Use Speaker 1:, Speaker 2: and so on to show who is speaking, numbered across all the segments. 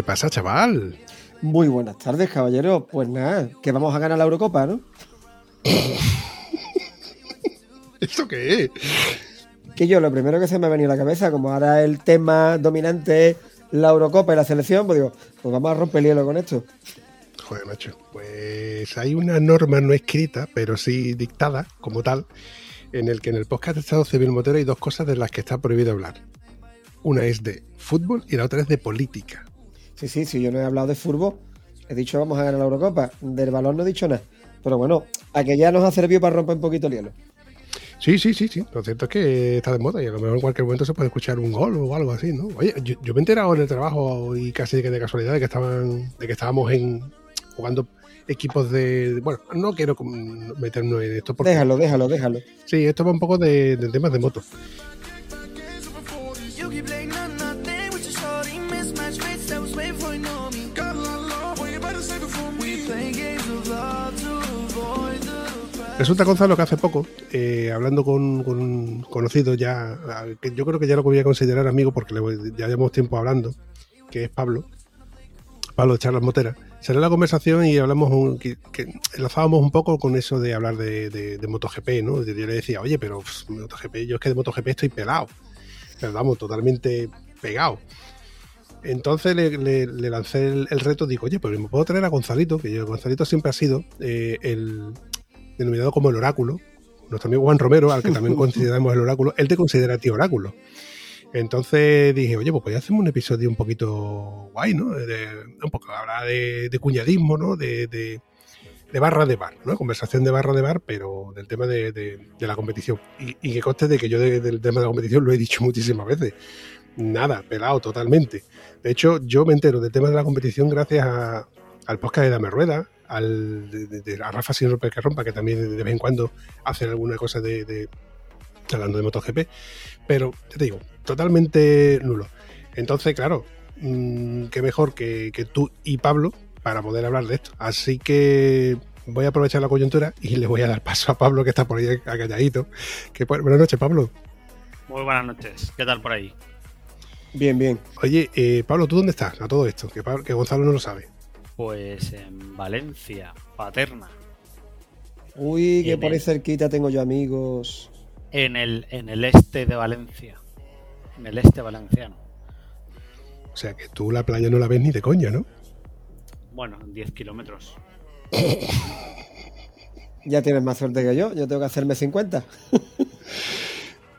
Speaker 1: ¿Qué pasa, chaval?
Speaker 2: Muy buenas tardes, caballero. Pues nada, que vamos a ganar la Eurocopa, ¿no?
Speaker 1: ¿Esto qué es?
Speaker 2: Que yo, lo primero que se me ha venido a la cabeza, como ahora el tema dominante es la Eurocopa y la selección, pues digo, pues vamos a romper el hielo con esto.
Speaker 1: Joder, macho. Pues hay una norma no escrita, pero sí dictada como tal, en el que en el podcast de Estado Civil Motero hay dos cosas de las que está prohibido hablar. Una es de fútbol y la otra es de política.
Speaker 2: Sí, sí, sí, yo no he hablado de fútbol. He dicho vamos a ganar la Eurocopa. Del balón no he dicho nada. Pero bueno, a que ya nos ha servido para romper un poquito el hielo.
Speaker 1: Sí, sí, sí, sí. Lo cierto es que está de moda y a lo mejor en cualquier momento se puede escuchar un gol o algo así, ¿no? Oye, yo, yo me he enterado en el trabajo y casi que de casualidad de que estaban, de que estábamos en jugando equipos de. Bueno, no quiero meternos en esto porque.
Speaker 2: Déjalo, déjalo, déjalo.
Speaker 1: Sí, esto va un poco de, de temas de motos. Resulta, Gonzalo, que hace poco, eh, hablando con, un conocido ya, que yo creo que ya lo voy a considerar amigo porque ya llevamos tiempo hablando, que es Pablo, Pablo de Charlas Motera, salió la conversación y hablamos, un- enlazábamos un poco con eso de hablar de, MotoGP, ¿no? Yo le decía, oye, pero MotoGP, yo es que de MotoGP estoy pelado, pero totalmente pegado. Entonces le, le- lancé el, el reto, digo, oye, pero me puedo traer a Gonzalito, que yo, Gonzalito siempre ha sido eh, el denominado como el oráculo. Nuestro amigo Juan Romero, al que también consideramos el oráculo, él te considera a ti oráculo. Entonces dije, oye, pues, pues ya hacemos un episodio un poquito guay, ¿no? De, un poco hablar de, de cuñadismo, ¿no? De, de, de barra de bar, ¿no? Conversación de barra de bar, pero del tema de, la competición. Y, y que conste de que yo de- del tema de la competición lo he dicho muchísimas veces. Nada, pelado totalmente. De hecho, yo me entero del tema de la competición gracias a- al podcast de Dame Rueda, al, de, de- de- a Rafa Sin Romper que Rompa, que también de vez en cuando hacen alguna cosa de, de- hablando de MotoGP. Pero, ya te digo, totalmente nulo. Entonces, claro, mm, qué mejor que, que tú y Pablo para poder hablar de esto. Así que voy a aprovechar la coyuntura y le voy a dar paso a Pablo, que está por ahí calladito. Que, pues, buenas noches, Pablo.
Speaker 3: Muy buenas noches. ¿Qué tal por ahí?
Speaker 2: Bien, bien.
Speaker 1: Oye, eh, Pablo, ¿tú dónde estás a todo esto? Que, Pablo- que Gonzalo no lo sabe.
Speaker 3: Pues en Valencia, Paterna.
Speaker 2: Uy, que por ahí cerquita tengo yo amigos.
Speaker 3: En el, en el este de Valencia. En el este valenciano.
Speaker 1: O sea, que tú la playa no la ves ni de coña, ¿no?
Speaker 3: Bueno, 10 kilómetros.
Speaker 2: Ya tienes más suerte que yo. Yo tengo que hacerme 50.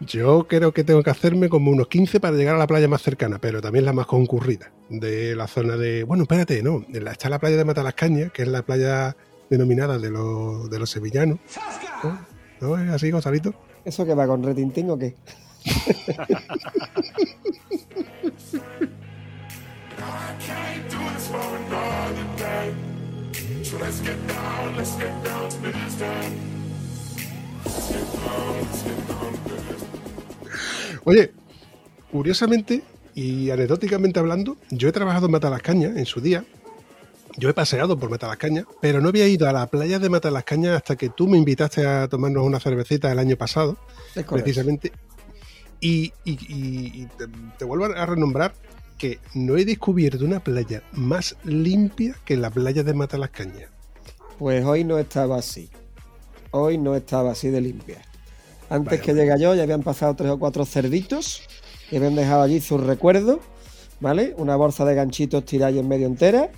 Speaker 1: Yo creo que tengo que hacerme como unos 15 para llegar a la playa más cercana, pero también la más concurrida de la zona de... Bueno, espérate, no. Está la playa de Matalascañas, que es la playa denominada de los, de los sevillanos. ¿No? ¿No es así, Gonzalito?
Speaker 2: ¿Eso que va con retintín o qué?
Speaker 1: Oye, curiosamente y anecdóticamente hablando, yo he trabajado en Matalascañas en su día. Yo he paseado por Matalascañas, pero no había ido a la playa de Matalascañas hasta que tú me invitaste a tomarnos una cervecita el año pasado, precisamente. Y, y- y- y te, te vuelvo a renombrar que no he descubierto una playa más limpia que la playa de Matalascañas.
Speaker 2: Pues hoy no estaba así. Hoy no estaba así de limpia. Antes que
Speaker 1: vaya.
Speaker 2: llega yo ya habían pasado tres o cuatro cerditos y habían dejado allí sus recuerdos, ¿vale? Una bolsa de ganchitos tirada en medio entera,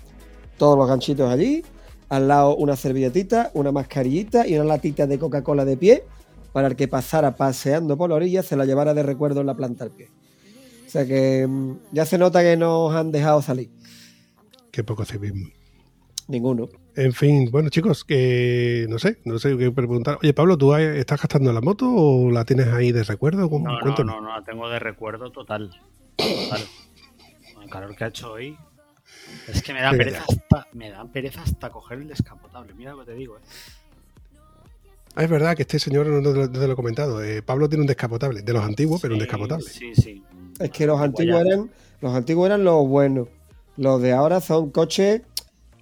Speaker 2: todos los ganchitos allí, al lado una servilletita, una mascarillita y una latita de Coca-Cola de pie para el que pasara paseando por la orilla se la llevara de recuerdo en la planta al pie. O sea que mm, ya se nota que nos han dejado salir.
Speaker 1: Qué poco civismo.
Speaker 2: Ninguno.
Speaker 1: En fin, bueno chicos, que no sé, no sé qué preguntar. Oye Pablo, ¿tú estás gastando la moto o la tienes ahí de recuerdo? ¿Cómo?
Speaker 3: No, no,
Speaker 1: Cuéntame.
Speaker 3: no, no, la tengo de recuerdo total. Total. Con el calor que ha hecho hoy. Es que me da pereza hasta, me da pereza hasta coger el descapotable. Mira lo que te digo, eh.
Speaker 1: Ah, es verdad que este señor no te, lo- no te lo he comentado. eh, Pablo tiene un descapotable, de los antiguos, pero un descapotable.
Speaker 3: Sí, sí.
Speaker 2: Es que los antiguos eran, los antiguos eran los buenos. Los de ahora son coches.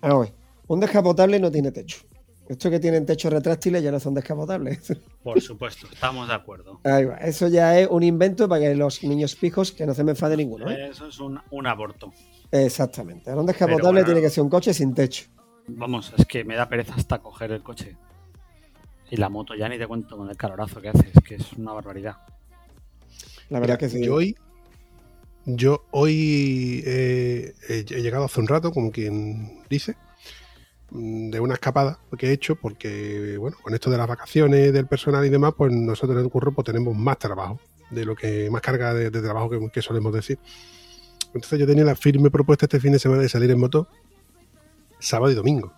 Speaker 2: Vamos a ver, un descapotable no tiene techo. Estos que tienen techo retráctiles ya no son descapotables.
Speaker 3: Por supuesto, estamos de acuerdo.
Speaker 2: Ahí va. Eso ya es un invento para que los niños pijos que no se me enfade ninguno. ¿eh?
Speaker 3: Eso es un, un aborto.
Speaker 2: Exactamente. Ahora un descapotable
Speaker 3: bueno.
Speaker 2: tiene que ser un coche sin techo.
Speaker 3: Vamos, es que me da pereza hasta coger el coche. Y la moto ya ni te cuento con el calorazo que hace, es que es una barbaridad.
Speaker 2: La
Speaker 1: Mira,
Speaker 2: verdad que sí.
Speaker 1: Yo hoy, yo hoy eh, he, llegado hace un rato, como quien dice, de una escapada que he hecho, porque, bueno, con esto de las vacaciones, del personal y demás, pues nosotros en el curro pues, tenemos más trabajo, de lo que más carga de, trabajo que, solemos decir. Entonces yo tenía la firme propuesta este fin de semana de salir en moto sábado y domingo.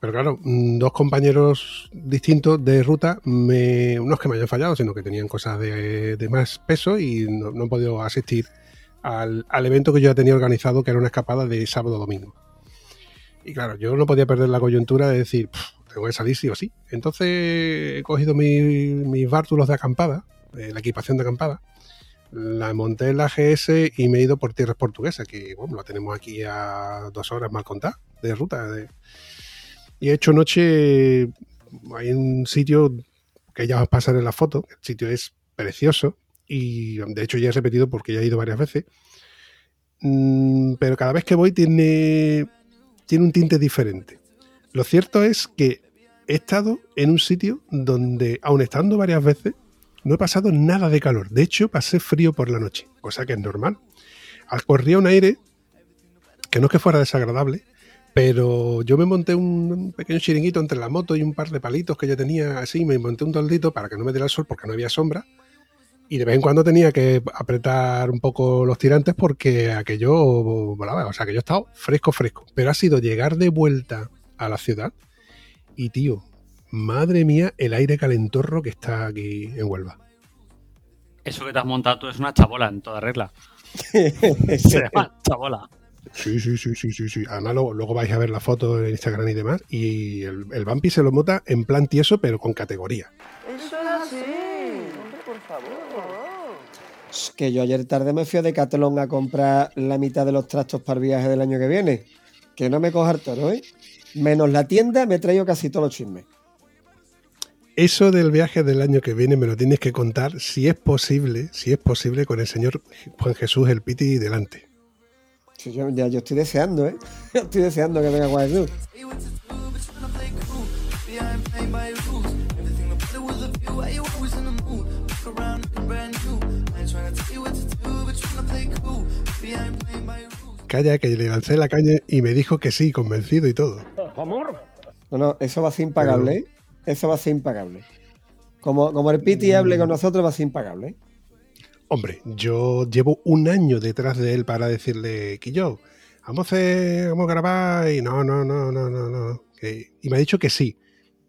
Speaker 1: Pero claro, mm, dos compañeros distintos de ruta, me, no es que me hayan fallado, sino que tenían cosas de, más peso y no, no he podido asistir al, al evento que yo ya tenía organizado, que era una escapada de sábado-domingo. Y claro, yo no podía perder la coyuntura de decir, "Pff, tengo que salir sí o sí. Entonces he cogido mi- mis bártulos de acampada, eh, la equipación de acampada, la monté en la GS y me he ido por tierras portuguesas, que bueno, la tenemos aquí a dos horas mal contadas de ruta. de- Y he hecho noche, hay un sitio que ya os pasaré en la foto, el sitio es precioso y de hecho ya he repetido porque ya he ido varias veces, Mm, pero cada vez que voy tiene, tiene un tinte diferente. Lo cierto es que he estado en un sitio donde, aun estando varias veces, no he pasado nada de calor. De hecho, pasé frío por la noche, cosa que es normal. Al- Corría un aire que no es que fuera desagradable, pero yo me monté un, pequeño chiringuito entre la moto y un par de palitos que yo tenía así, me monté un toldito para que no me diera el sol porque no había sombra. Y de vez en cuando tenía que apretar un poco los tirantes porque aquello volaba. O sea, que yo he estado fresco, fresco. Pero ha sido llegar de vuelta a la ciudad y, tío, madre mía, el aire calentorro que está aquí en Huelva.
Speaker 3: Eso que te has montado tú es una chabola en toda regla. Se llama chabola.
Speaker 1: Sí, sí, sí, sí, sí, sí. Además, luego, luego vais a ver la foto en Instagram y demás. Y el, el Vampi se lo monta en plan tieso, pero con categoría.
Speaker 2: Es que yo ayer tarde me fui a Decathlon a comprar la mitad de los trastos para el viaje del año que viene. Que no me coja el toro, ¿eh? Menos la tienda, me he traído casi todos los chismes.
Speaker 1: Eso del viaje del año que viene me lo tienes que contar, si es posible, si es posible, con el señor Juan Jesús el Piti delante.
Speaker 2: Sí, yo, ya, yo estoy deseando, ¿eh? Yo estoy deseando que venga Juan Jesús.
Speaker 1: Calla, que le lancé la caña y me dijo que sí, convencido y todo.
Speaker 2: No, no, eso va a ser impagable, ¿eh? Eso va a ser impagable. Como, como el Piti hable con nosotros, va a ser impagable, ¿eh?
Speaker 1: Hombre, yo llevo un año detrás de él para decirle que yo, vamos a, hacer- vamos a grabar y no, no, no, no, no, no. y me ha dicho que sí.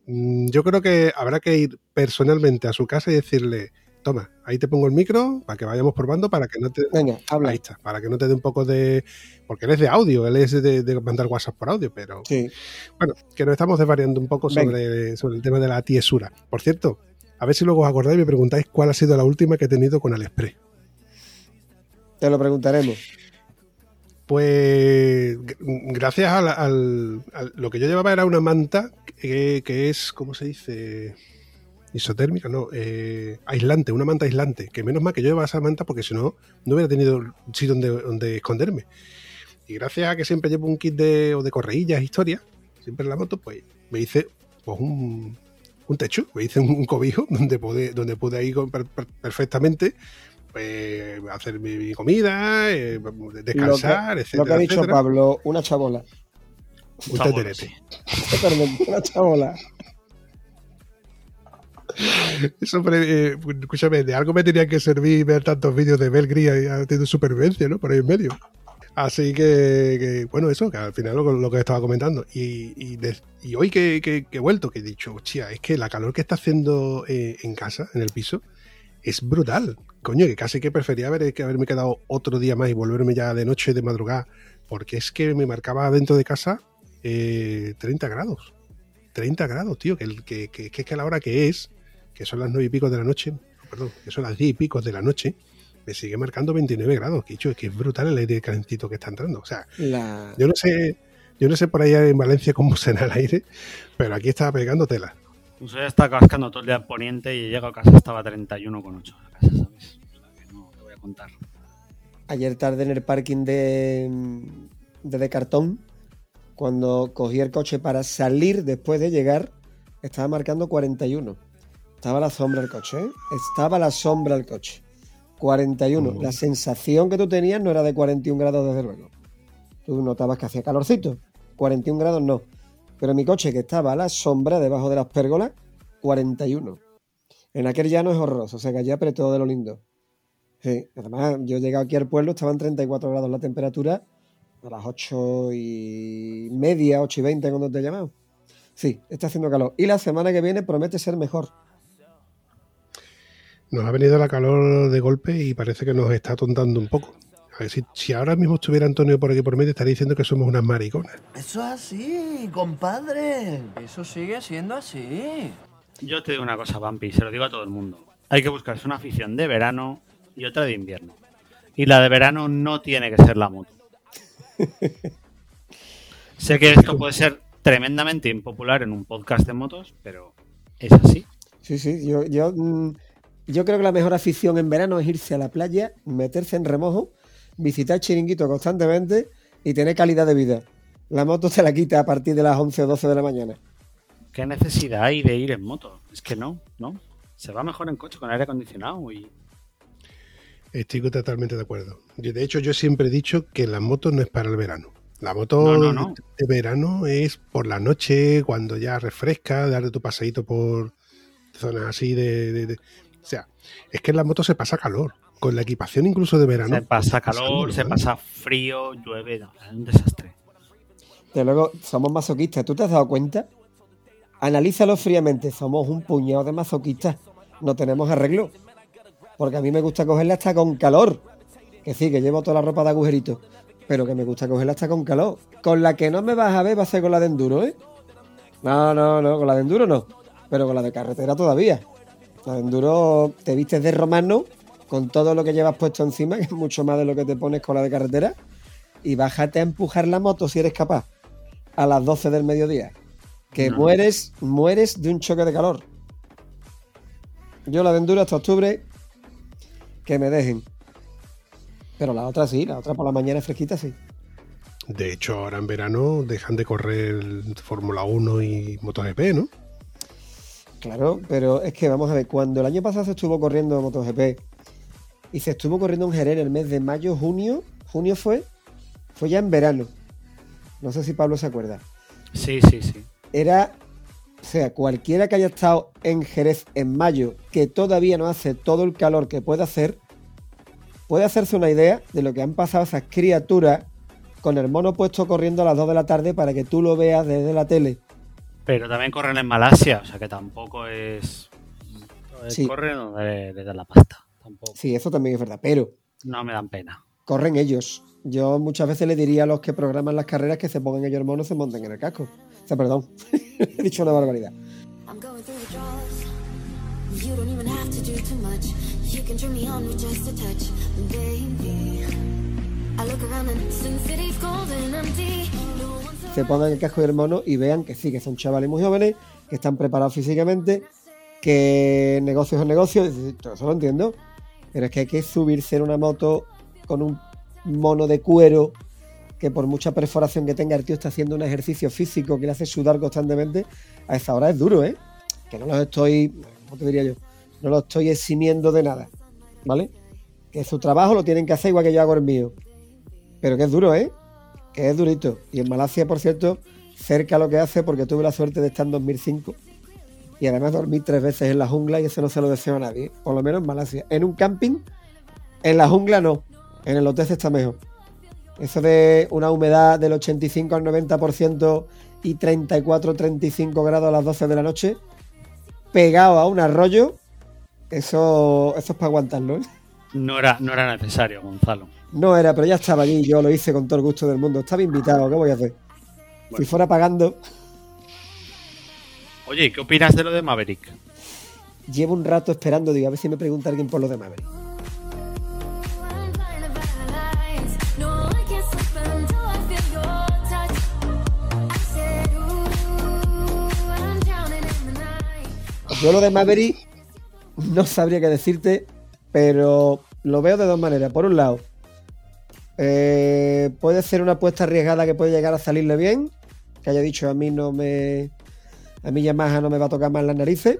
Speaker 1: Mm, Yo creo que habrá que ir personalmente a su casa y decirle, toma, ahí te pongo el micro para que vayamos probando para que no te...
Speaker 2: Venga, habla.
Speaker 1: Ahí está, para que no te dé un poco de... Porque él es de audio, él es de, de mandar WhatsApp por audio, pero
Speaker 2: Sí.
Speaker 1: bueno, que nos estamos desvariando un poco sobre, sobre el tema de la tiesura. Por cierto, a ver si luego os acordáis y me preguntáis cuál ha sido la última que he tenido con Aliexpress.
Speaker 2: Te lo preguntaremos.
Speaker 1: Pues gracias al, al- al- lo que yo llevaba era una manta que, que es, ¿cómo se dice? Isotérmica, no, eh, aislante, una manta aislante. Que menos mal que yo llevaba esa manta porque si no, no hubiera tenido sitio donde, donde esconderme. Y gracias a que siempre llevo un kit de, o de correillas, historias, siempre en la moto, pues me hice pues, un, un techo, me hice un, un cobijo donde pude, donde pude ir con- per- per- perfectamente pues, hacer mi, mi comida, eh, descansar,
Speaker 2: lo que,
Speaker 1: etcétera,
Speaker 2: lo que ha dicho
Speaker 1: etcétera.
Speaker 2: Pablo, una chabola.
Speaker 1: Un
Speaker 3: Chabola,
Speaker 1: teterete.
Speaker 3: sí.
Speaker 2: Perdón, una chabola.
Speaker 1: Eso, eh, escúchame, de algo me tenía que servir ver tantos vídeos de Belgría haciendo supervivencia, ¿no? Por ahí en medio. Así que, bueno, eso, que al final lo, lo que estaba comentando. Y, hoy que, he vuelto, que he dicho, hostia, es que la calor que está haciendo eh, en casa, en el piso, es brutal. Coño, que casi que prefería haber, que haberme quedado otro día más y volverme ya de noche, de madrugada, porque es que me marcaba dentro de casa eh, 30 grados. 30 grados, tío, que, que, que es que a la hora que es, que son las 9 y pico de la noche, perdón, que son las 10 y pico de la noche, me sigue marcando 29 grados. Que, dicho, es que es brutal el aire calentito que está entrando. O sea,
Speaker 2: La,
Speaker 1: yo no sé, yo no sé por allá en Valencia cómo será el aire, pero aquí estaba pegando tela.
Speaker 3: Pues ya está cascando todo el día en poniente y llego a casa estaba a 31,8 la casa, ¿sabes? O sea que no te voy a contar.
Speaker 2: ayer tarde en el parking de, de, de cartón, cuando cogí el coche para salir después de llegar, estaba marcando 41. Estaba la sombra del coche, ¿eh? Estaba la sombra del coche. 41.
Speaker 1: Mm.
Speaker 2: La sensación que tú tenías no era de 41 grados, desde luego. Tú notabas que hacía calorcito. 41 grados no. Pero mi coche, que estaba a la sombra debajo de las pérgolas, 41. En aquel llano es horroroso, o sea que allí apretó de lo lindo. Sí, además, yo llegué aquí al pueblo, estaban 34 grados la temperatura, a las 8 y media, 8 y 20 cuando te he llamado. Sí, está haciendo calor. Y la semana que viene promete ser mejor.
Speaker 1: Nos ha venido la calor de golpe y parece que nos está tontando un poco. A ver, si, si ahora mismo estuviera Antonio por aquí por medio, estaría diciendo que somos unas mariconas.
Speaker 4: Eso es así, compadre. Eso sigue siendo así.
Speaker 3: Yo te digo una cosa, Vampi, se lo digo a todo el mundo. Hay que buscarse una afición de verano y otra de invierno. Y la de verano no tiene que ser la moto. sé que esto puede ser tremendamente impopular en un podcast de motos, pero es así.
Speaker 2: Sí, sí, yo, yo, mm, yo creo que la mejor afición en verano es irse a la playa, meterse en remojo, visitar chiringuito constantemente y tener calidad de vida. La moto te la quita a partir de las 11 o 12 de la mañana.
Speaker 3: ¿Qué necesidad hay de ir en moto? Es que no, ¿no? Se va mejor en coche con aire acondicionado y
Speaker 1: Estoy totalmente de acuerdo. De hecho, yo siempre he dicho que la moto no es para el verano. La moto
Speaker 3: No, no, no.
Speaker 1: de verano es por la noche, cuando ya refresca, darte tu paseíto por zonas así de, de- de- O sea, es que en la moto se pasa calor. Con la equipación incluso de verano.
Speaker 3: se pasa calor, se pasa frío, llueve, no, es un desastre.
Speaker 2: De luego, somos masoquistas. ¿Tú te has dado cuenta? Analízalo fríamente. Somos un puñado de masoquistas. No tenemos arreglo. Porque a mí me gusta cogerla hasta con calor. Que sí, que llevo toda la ropa de agujerito. Pero que me gusta cogerla hasta con calor. Con la que no me vas a ver va a ser con la de enduro, ¿eh? No, no, no, con la de enduro no. Pero con la de carretera todavía. La enduro te vistes de romano con todo lo que llevas puesto encima, que es mucho más de lo que te pones con la de carretera. Y bájate a empujar la moto si eres capaz a las 12 del mediodía. Que
Speaker 3: No.
Speaker 2: mueres, mueres de un choque de calor. Yo la de enduro hasta octubre, que me dejen. Pero la otra sí, la otra por la mañana fresquita sí.
Speaker 1: De hecho, ahora en verano dejan de correr Fórmula 1 y MotoGP, ¿no?
Speaker 2: Claro, pero es que vamos a ver, cuando el año pasado se estuvo corriendo MotoGP y se estuvo corriendo en Jerez en el mes de mayo, junio, junio fue, fue ya en verano. No sé si Pablo se acuerda.
Speaker 3: Sí, sí, sí.
Speaker 2: era, o sea, cualquiera que haya estado en Jerez en mayo, que todavía no hace todo el calor que puede hacer, puede hacerse una idea de lo que han pasado esas criaturas con el mono puesto corriendo a las 2 de la tarde para que tú lo veas desde la tele.
Speaker 3: Pero también corren en Malasia, o sea que tampoco es.
Speaker 2: Sí.
Speaker 3: Corren donde le dan la pasta. Tampoco.
Speaker 2: Sí, eso también es verdad, pero
Speaker 3: No me dan pena.
Speaker 2: corren ellos. Yo muchas veces le diría a los que programan las carreras que se pongan ellos el mono y se monten en el casco. O sea, perdón, he dicho una barbaridad.
Speaker 5: I'm going through the draws. You don't even have to do too much. You can turn me on with just a touch, baby.
Speaker 2: Se pongan el casco y el mono y vean que sí, que son chavales muy jóvenes, que están preparados físicamente, que negocio es negocio, todo eso lo entiendo, pero es que hay que subirse en una moto con un mono de cuero que por mucha perforación que tenga el tío está haciendo un ejercicio físico que le hace sudar constantemente, a esa hora es duro, ¿eh? Que no los estoy, ¿cómo te diría yo? No los estoy eximiendo de nada, ¿vale? Que su trabajo lo tienen que hacer igual que yo hago el mío. Pero que es duro, ¿eh? que es durito. Y en Malasia, por cierto, cerca lo que hace porque tuve la suerte de estar en 2005 y además dormí tres veces en la jungla y eso no se lo deseo a nadie, por lo menos en Malasia. En un camping, en la jungla no, en el hotel está mejor. Eso de una humedad del 85 al 90% y 34-35 grados a las 12 de la noche, pegado a un arroyo, eso, eso es para aguantarlo. ¿eh?
Speaker 3: No era, no era necesario, Gonzalo.
Speaker 2: No era, pero ya estaba allí, yo lo hice con todo el gusto del mundo. Estaba invitado, ¿qué voy a hacer? Si fuera pagando,
Speaker 3: Oye, ¿y ¿qué opinas de lo de Maverick?
Speaker 2: llevo un rato esperando, digo, a ver si me pregunta alguien por lo de Maverick. Yo lo de Maverick no sabría qué decirte, pero lo veo de dos maneras. Por un lado, eh, puede ser una apuesta arriesgada que puede llegar a salirle bien, que haya dicho a mí no me, a mí Yamaha no me va a tocar más las narices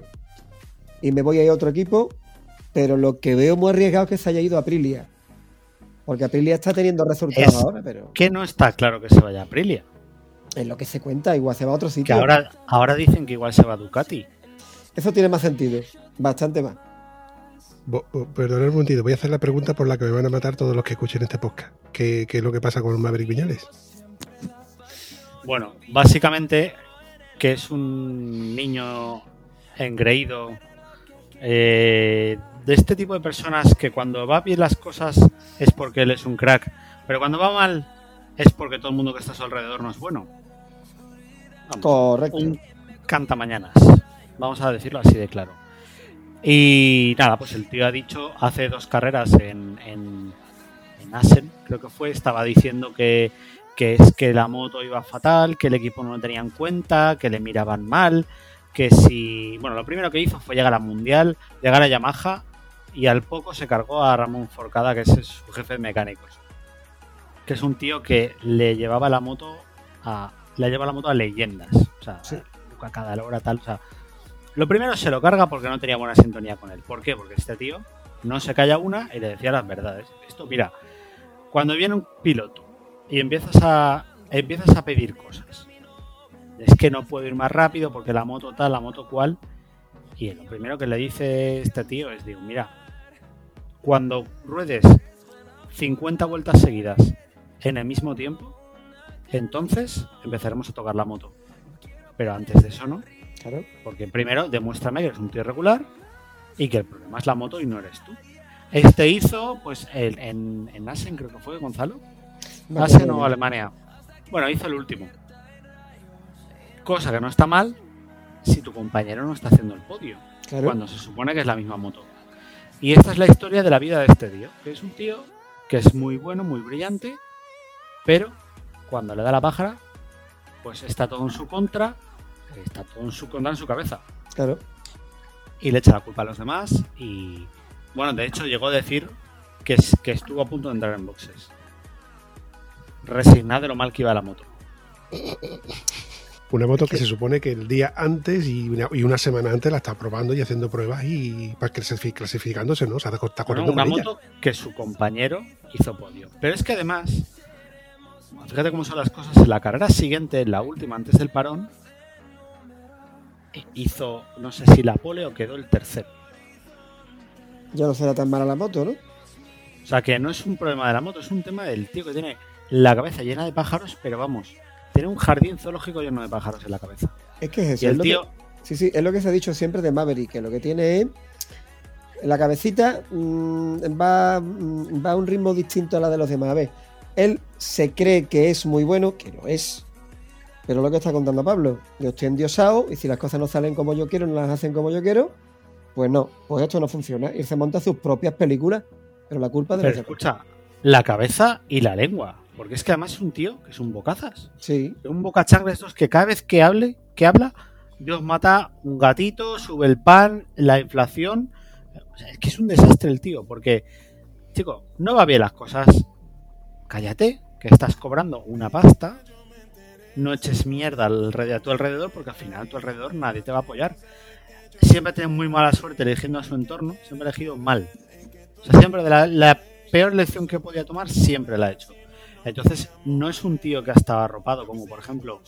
Speaker 2: y me voy a ir a otro equipo, pero lo que veo muy arriesgado es que se haya ido a Aprilia, porque Aprilia está teniendo resultados
Speaker 3: Es-
Speaker 2: ahora, pero
Speaker 3: Que no está claro que se vaya a Aprilia.
Speaker 2: es lo que se cuenta, igual se va a otro
Speaker 3: Que
Speaker 2: sitio.
Speaker 3: ahora, ahora dicen que igual se va a Ducati.
Speaker 2: Eso tiene más sentido, bastante más.
Speaker 1: Bo- bo- Perdonad un momentito, voy a hacer la pregunta por la que me van a matar todos los que escuchen este podcast. ¿Qué, qué es lo que pasa con Maverick Viñales?
Speaker 3: Bueno, básicamente que es un niño engreído eh, de este tipo de personas que cuando va bien las cosas es porque él es un crack, pero cuando va mal es porque todo el mundo que está a su alrededor no es bueno. Vamos,
Speaker 2: Correcto.
Speaker 3: un cantamañanas, vamos a decirlo así de claro. Y nada, pues el tío ha dicho hace dos carreras en, en, en Assen, creo que fue, estaba diciendo que, que es que la moto iba fatal, que el equipo no lo tenía en cuenta, que le miraban mal, que si... Bueno, lo primero que hizo fue llegar a Mundial, llegar a Yamaha y al poco se cargó a Ramón Forcada, que es su jefe de mecánicos. Que es un tío que le llevaba la moto a... Le lleva la moto a leyendas. O sea,
Speaker 2: Sí.
Speaker 3: a cada hora tal. O sea, lo primero se lo carga porque no tenía buena sintonía con él. ¿Por qué? Porque este tío no se calla una y le decía las verdades. Esto, mira, cuando viene un piloto y empiezas a empiezas a pedir cosas. Es que no puedo ir más rápido porque la moto tal, la moto cual. Y lo primero que le dice este tío es, digo, mira, cuando ruedes 50 vueltas seguidas en el mismo tiempo, entonces empezaremos a tocar la moto. Pero antes de eso no,
Speaker 2: Claro.
Speaker 3: porque primero demuéstrame que eres un tío regular y que el problema es la moto y no eres tú. Este hizo, pues, el- en, en Assen creo que fue, Gonzalo.
Speaker 2: Acuerdo
Speaker 3: o. Alemania. Bueno, hizo el último. Cosa que no está mal si tu compañero no está haciendo el podio,
Speaker 2: Claro.
Speaker 3: cuando se supone que es la misma moto. Y esta es la historia de la vida de este tío, que es un tío que es muy bueno, muy brillante, pero cuando le da la pájara, pues está todo en su contra, está todo en su en su cabeza
Speaker 2: Claro.
Speaker 3: y le echa la culpa a los demás y bueno, de hecho llegó a decir que, es- que estuvo a punto de entrar en boxes. Resignado de lo mal que iba la moto.
Speaker 1: Una moto que se supone que el día antes y una, y una semana antes la está probando y haciendo pruebas y para clasifi- clasificándose, ¿no? O sea, está corriendo
Speaker 3: una
Speaker 1: con ella.
Speaker 3: moto que su compañero hizo podio. Pero es que además, fíjate cómo son las cosas, en la carrera siguiente, en la última, antes del parón, hizo, no sé si la pole o quedó el tercero.
Speaker 2: Ya no será tan mala la moto, ¿no?
Speaker 3: O sea que no es un problema de la moto, es un tema del tío que tiene la cabeza llena de pájaros, pero vamos, tiene un jardín zoológico lleno de pájaros en la cabeza.
Speaker 2: Es que es eso.
Speaker 3: Y el tío,
Speaker 2: que- sí, sí, es lo que se ha dicho siempre de Maverick, que lo que tiene es. La cabecita mm, va, mm, va a un ritmo distinto a la de los demás. A ver, él se cree que es muy bueno, que lo es. Pero lo que está contando Pablo, yo estoy endiosado y si las cosas no salen como yo quiero, no las hacen como yo quiero, pues no, pues esto no funciona. Y se monta sus propias películas, pero la culpa de
Speaker 3: pero escucha, la cabeza y la lengua. Porque es que además es un tío que es un bocazas.
Speaker 2: Sí,
Speaker 3: Un bocachangre de estos que cada vez que hable, que habla, Dios mata un gatito, sube el pan, la inflación. O sea, es que es un desastre el tío, porque, chico, no va bien las cosas. Cállate, que estás cobrando una pasta. No eches mierda alrededor, a tu alrededor, porque al final a tu alrededor nadie te va a apoyar. Siempre tienes muy mala suerte eligiendo a su entorno, siempre ha elegido mal. O sea, siempre de la, la peor elección que podía tomar, siempre la ha hecho. Entonces, no es un tío que ha estado arropado, como por ejemplo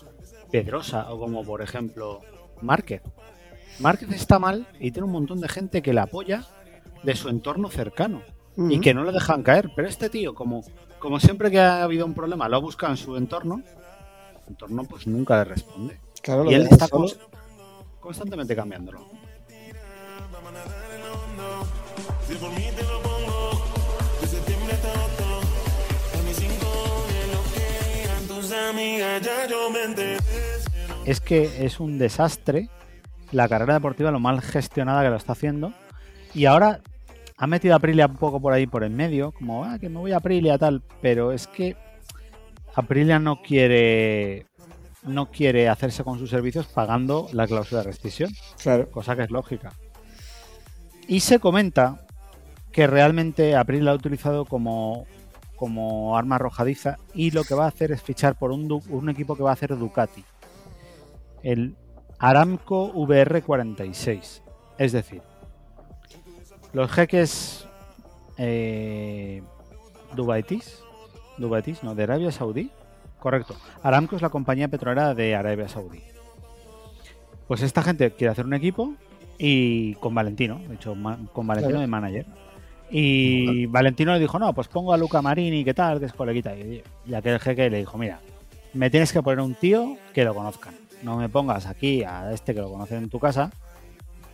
Speaker 3: Pedrosa o como por ejemplo Márquez. Márquez está mal y tiene un montón de gente que le apoya de su entorno cercano. y que no lo dejan caer. Pero este tío, como, como siempre que ha habido un problema, lo ha buscado en su entorno, entorno pues nunca le responde.
Speaker 2: Claro,
Speaker 3: Y él está
Speaker 2: solo.
Speaker 3: constantemente cambiándolo. Es que es un desastre la carrera deportiva, lo mal gestionada que lo está haciendo. Y ahora ha metido a Aprilia un poco por ahí por en medio, como ah, que me voy a Aprilia tal, pero es que Aprilia no quiere no quiere hacerse con sus servicios pagando la cláusula de rescisión,
Speaker 2: Claro.
Speaker 3: cosa que es lógica. Y se comenta que realmente Aprilia lo ha utilizado como, como arma arrojadiza y lo que va a hacer es fichar por un, un equipo que va a hacer Ducati, el Aramco VR46. Es decir, los jeques eh, Dubaitis, Dubaitis, no, de Arabia Saudí, correcto. Aramco es la compañía petrolera de Arabia Saudí. Pues esta gente quiere hacer un equipo y con Valentino, de hecho, con Valentino de manager. Y Valentino le dijo, no, pues pongo a Luca Marini, ¿qué tal? Que es coleguita. Y, y aquel jeque le dijo, mira, me tienes que poner un tío que lo conozcan. No me pongas aquí a este que lo conoce en tu casa,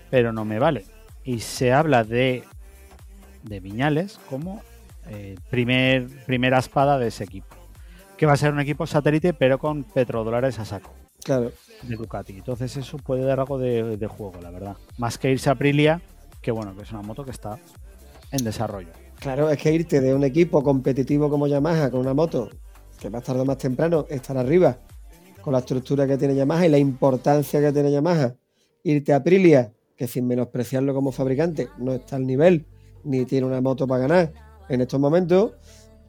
Speaker 3: pero no me vale. Y se habla de, de Viñales como eh, primer, primera espada de ese equipo. Que va a ser un equipo satélite, pero con petrodólares a saco
Speaker 2: Claro.
Speaker 3: de Ducati. Entonces eso puede dar algo de, de juego, la verdad. Más que irse a Aprilia, que bueno, que es una moto que está en desarrollo.
Speaker 2: Claro, es que irte de un equipo competitivo como Yamaha con una moto que más tarde o más temprano estará arriba con la estructura que tiene Yamaha y la importancia que tiene Yamaha, irte a Aprilia, que sin menospreciarlo como fabricante, no está al nivel ni tiene una moto para ganar en estos momentos,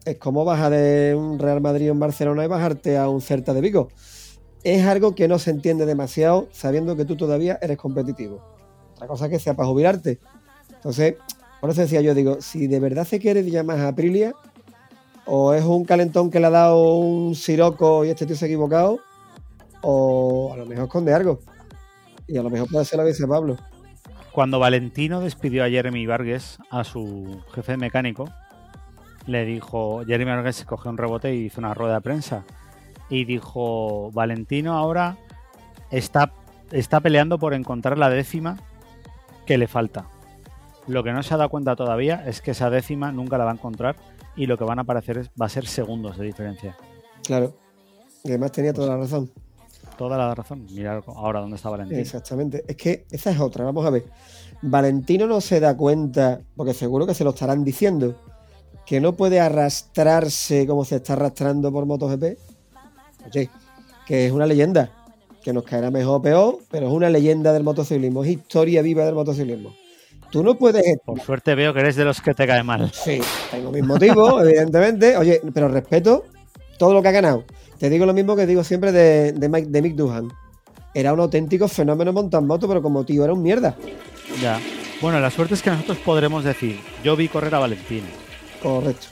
Speaker 2: es como bajar de un Real Madrid en Barcelona y bajarte a un Celta de Vigo. Es algo que no se entiende demasiado sabiendo que tú todavía eres competitivo. Otra cosa que sea para jubilarte. Entonces, por eso decía yo, digo, si de verdad se quiere Yamaha Aprilia, o es un calentón que le ha dado un siroco y este tío se ha equivocado, o a lo mejor esconde algo. Y a lo mejor puede ser que dice Pablo.
Speaker 3: Cuando Valentino despidió a Jeremy Vargas, a su jefe mecánico, le dijo, Jeremy se cogió un rebote y hizo una rueda de prensa. Y dijo, Valentino ahora está, está peleando por encontrar la décima que le falta. Lo que no se ha dado cuenta todavía es que esa décima nunca la va a encontrar y lo que van a aparecer es, va a ser segundos de diferencia.
Speaker 2: Claro. Y además tenía toda la razón.
Speaker 3: Toda la razón. Mira ahora dónde está Valentino.
Speaker 2: Exactamente. Es que esa es otra. Vamos a ver. Valentino no se da cuenta, porque seguro que se lo estarán diciendo, que no puede arrastrarse como se está arrastrando por MotoGP. Oye, que es una leyenda. Que nos caerá mejor o peor, pero es una leyenda del motociclismo. Es historia viva del motociclismo. Tú no puedes
Speaker 3: Por suerte veo que eres de los que te cae mal.
Speaker 2: Sí, tengo mis motivos, evidentemente. Oye, pero respeto todo lo que ha ganado. Te digo lo mismo que digo siempre de, de, Mike- de Mick Duhan. Era un auténtico fenómeno montar moto, pero como tío era un mierda.
Speaker 3: Ya. Bueno, la suerte es que nosotros podremos decir, yo vi correr a Valentino.
Speaker 2: Correcto.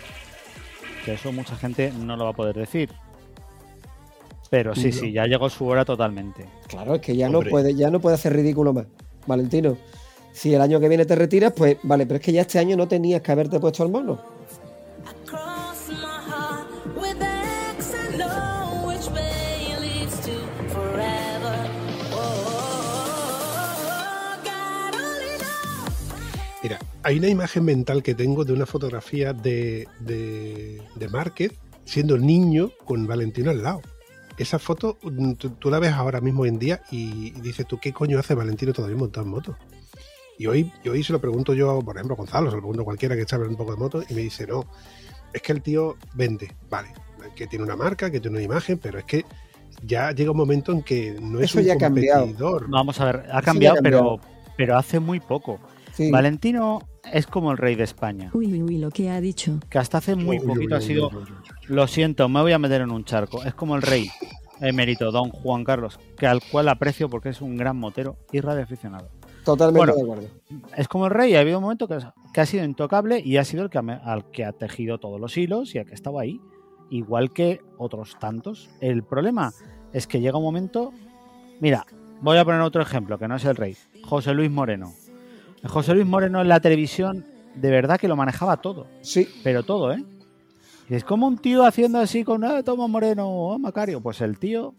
Speaker 3: Que eso mucha gente no lo va a poder decir. Pero sí,
Speaker 2: No.
Speaker 3: sí, ya llegó su hora totalmente.
Speaker 2: Claro, es que ya
Speaker 1: Hombre.
Speaker 2: no puede, ya no puede hacer ridículo más. Valentino, si el año que viene te retiras, pues vale, pero es que ya este año no tenías que haberte puesto al mono.
Speaker 1: Hay una imagen mental que tengo de una fotografía de, de, de Márquez siendo niño con Valentino al lado. Esa foto mm, tú, tú la ves ahora mismo hoy en día y, y dices tú, ¿qué coño hace Valentino todavía montado en moto? Y hoy, y hoy se lo pregunto yo, por ejemplo, a Gonzalo, se lo pregunto a cualquiera que sabe un poco de moto y me dice, no, es que el tío vende, vale, que tiene una marca, que tiene una imagen, pero es que ya llega un momento en que no es
Speaker 2: Eso
Speaker 1: un
Speaker 2: ya ha cambiado.
Speaker 1: competidor.
Speaker 3: Vamos a ver, ha
Speaker 2: ya ha
Speaker 3: cambiado,
Speaker 2: cambiado.
Speaker 3: pero, pero hace muy poco.
Speaker 2: Sí,
Speaker 3: Valentino es como el rey de España,
Speaker 6: Uy, uy, uy, lo que ha dicho.
Speaker 3: que hasta hace muy
Speaker 1: Uy, uy,
Speaker 3: poquito
Speaker 1: uy,
Speaker 3: ha sido,
Speaker 1: uy, uy, uy, uy.
Speaker 3: lo siento, me voy a meter en un charco. Es como el rey emérito, don Juan Carlos, que al cual aprecio porque es un gran motero y radioaficionado.
Speaker 2: totalmente
Speaker 3: bueno.
Speaker 2: de acuerdo.
Speaker 3: es como el rey, ha habido un momento que, que ha sido intocable y ha sido el que ha al que ha tejido todos los hilos y al que estaba ahí, igual que otros tantos. El problema es que llega un momento, mira, voy a poner otro ejemplo, que no es el rey, José Luis Moreno. José Luis Moreno en la televisión de verdad que lo manejaba todo,
Speaker 2: Sí,
Speaker 3: pero todo, ¿eh? Es como un tío haciendo así con, ah, toma Moreno, oh, Macario. Pues el tío,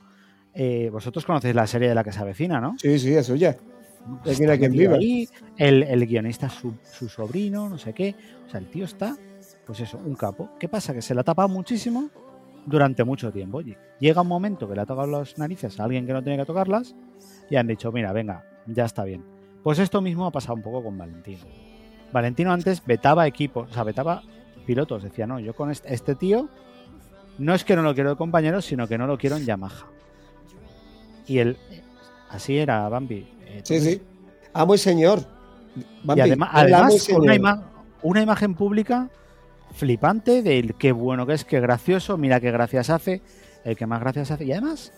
Speaker 3: eh, vosotros conocéis la serie de la que se avecina, ¿no?
Speaker 2: sí, sí, es suya.
Speaker 3: Está
Speaker 2: viva.
Speaker 3: ahí, el, el guionista su, su sobrino, no sé qué. O sea, el tío está, pues eso, un capo. ¿Qué pasa? Que se le ha tapado muchísimo durante mucho tiempo. Oye, llega un momento que le ha tocado las narices a alguien que no tenía que tocarlas y han dicho, mira, venga, ya está bien. Pues esto mismo ha pasado un poco con Valentino. Valentino antes vetaba equipos, o sea, vetaba pilotos. Decía, no, yo con este, este tío no es que no lo quiero de compañero, sino que no lo quiero en Yamaha. Y él, así era Bambi. Eh,
Speaker 2: Sí, sí. Amo y señor. Bambi,
Speaker 3: y además, además con una, ima- una imagen pública flipante del qué bueno que es, qué gracioso, mira qué gracias hace, el que más gracias hace. Y además,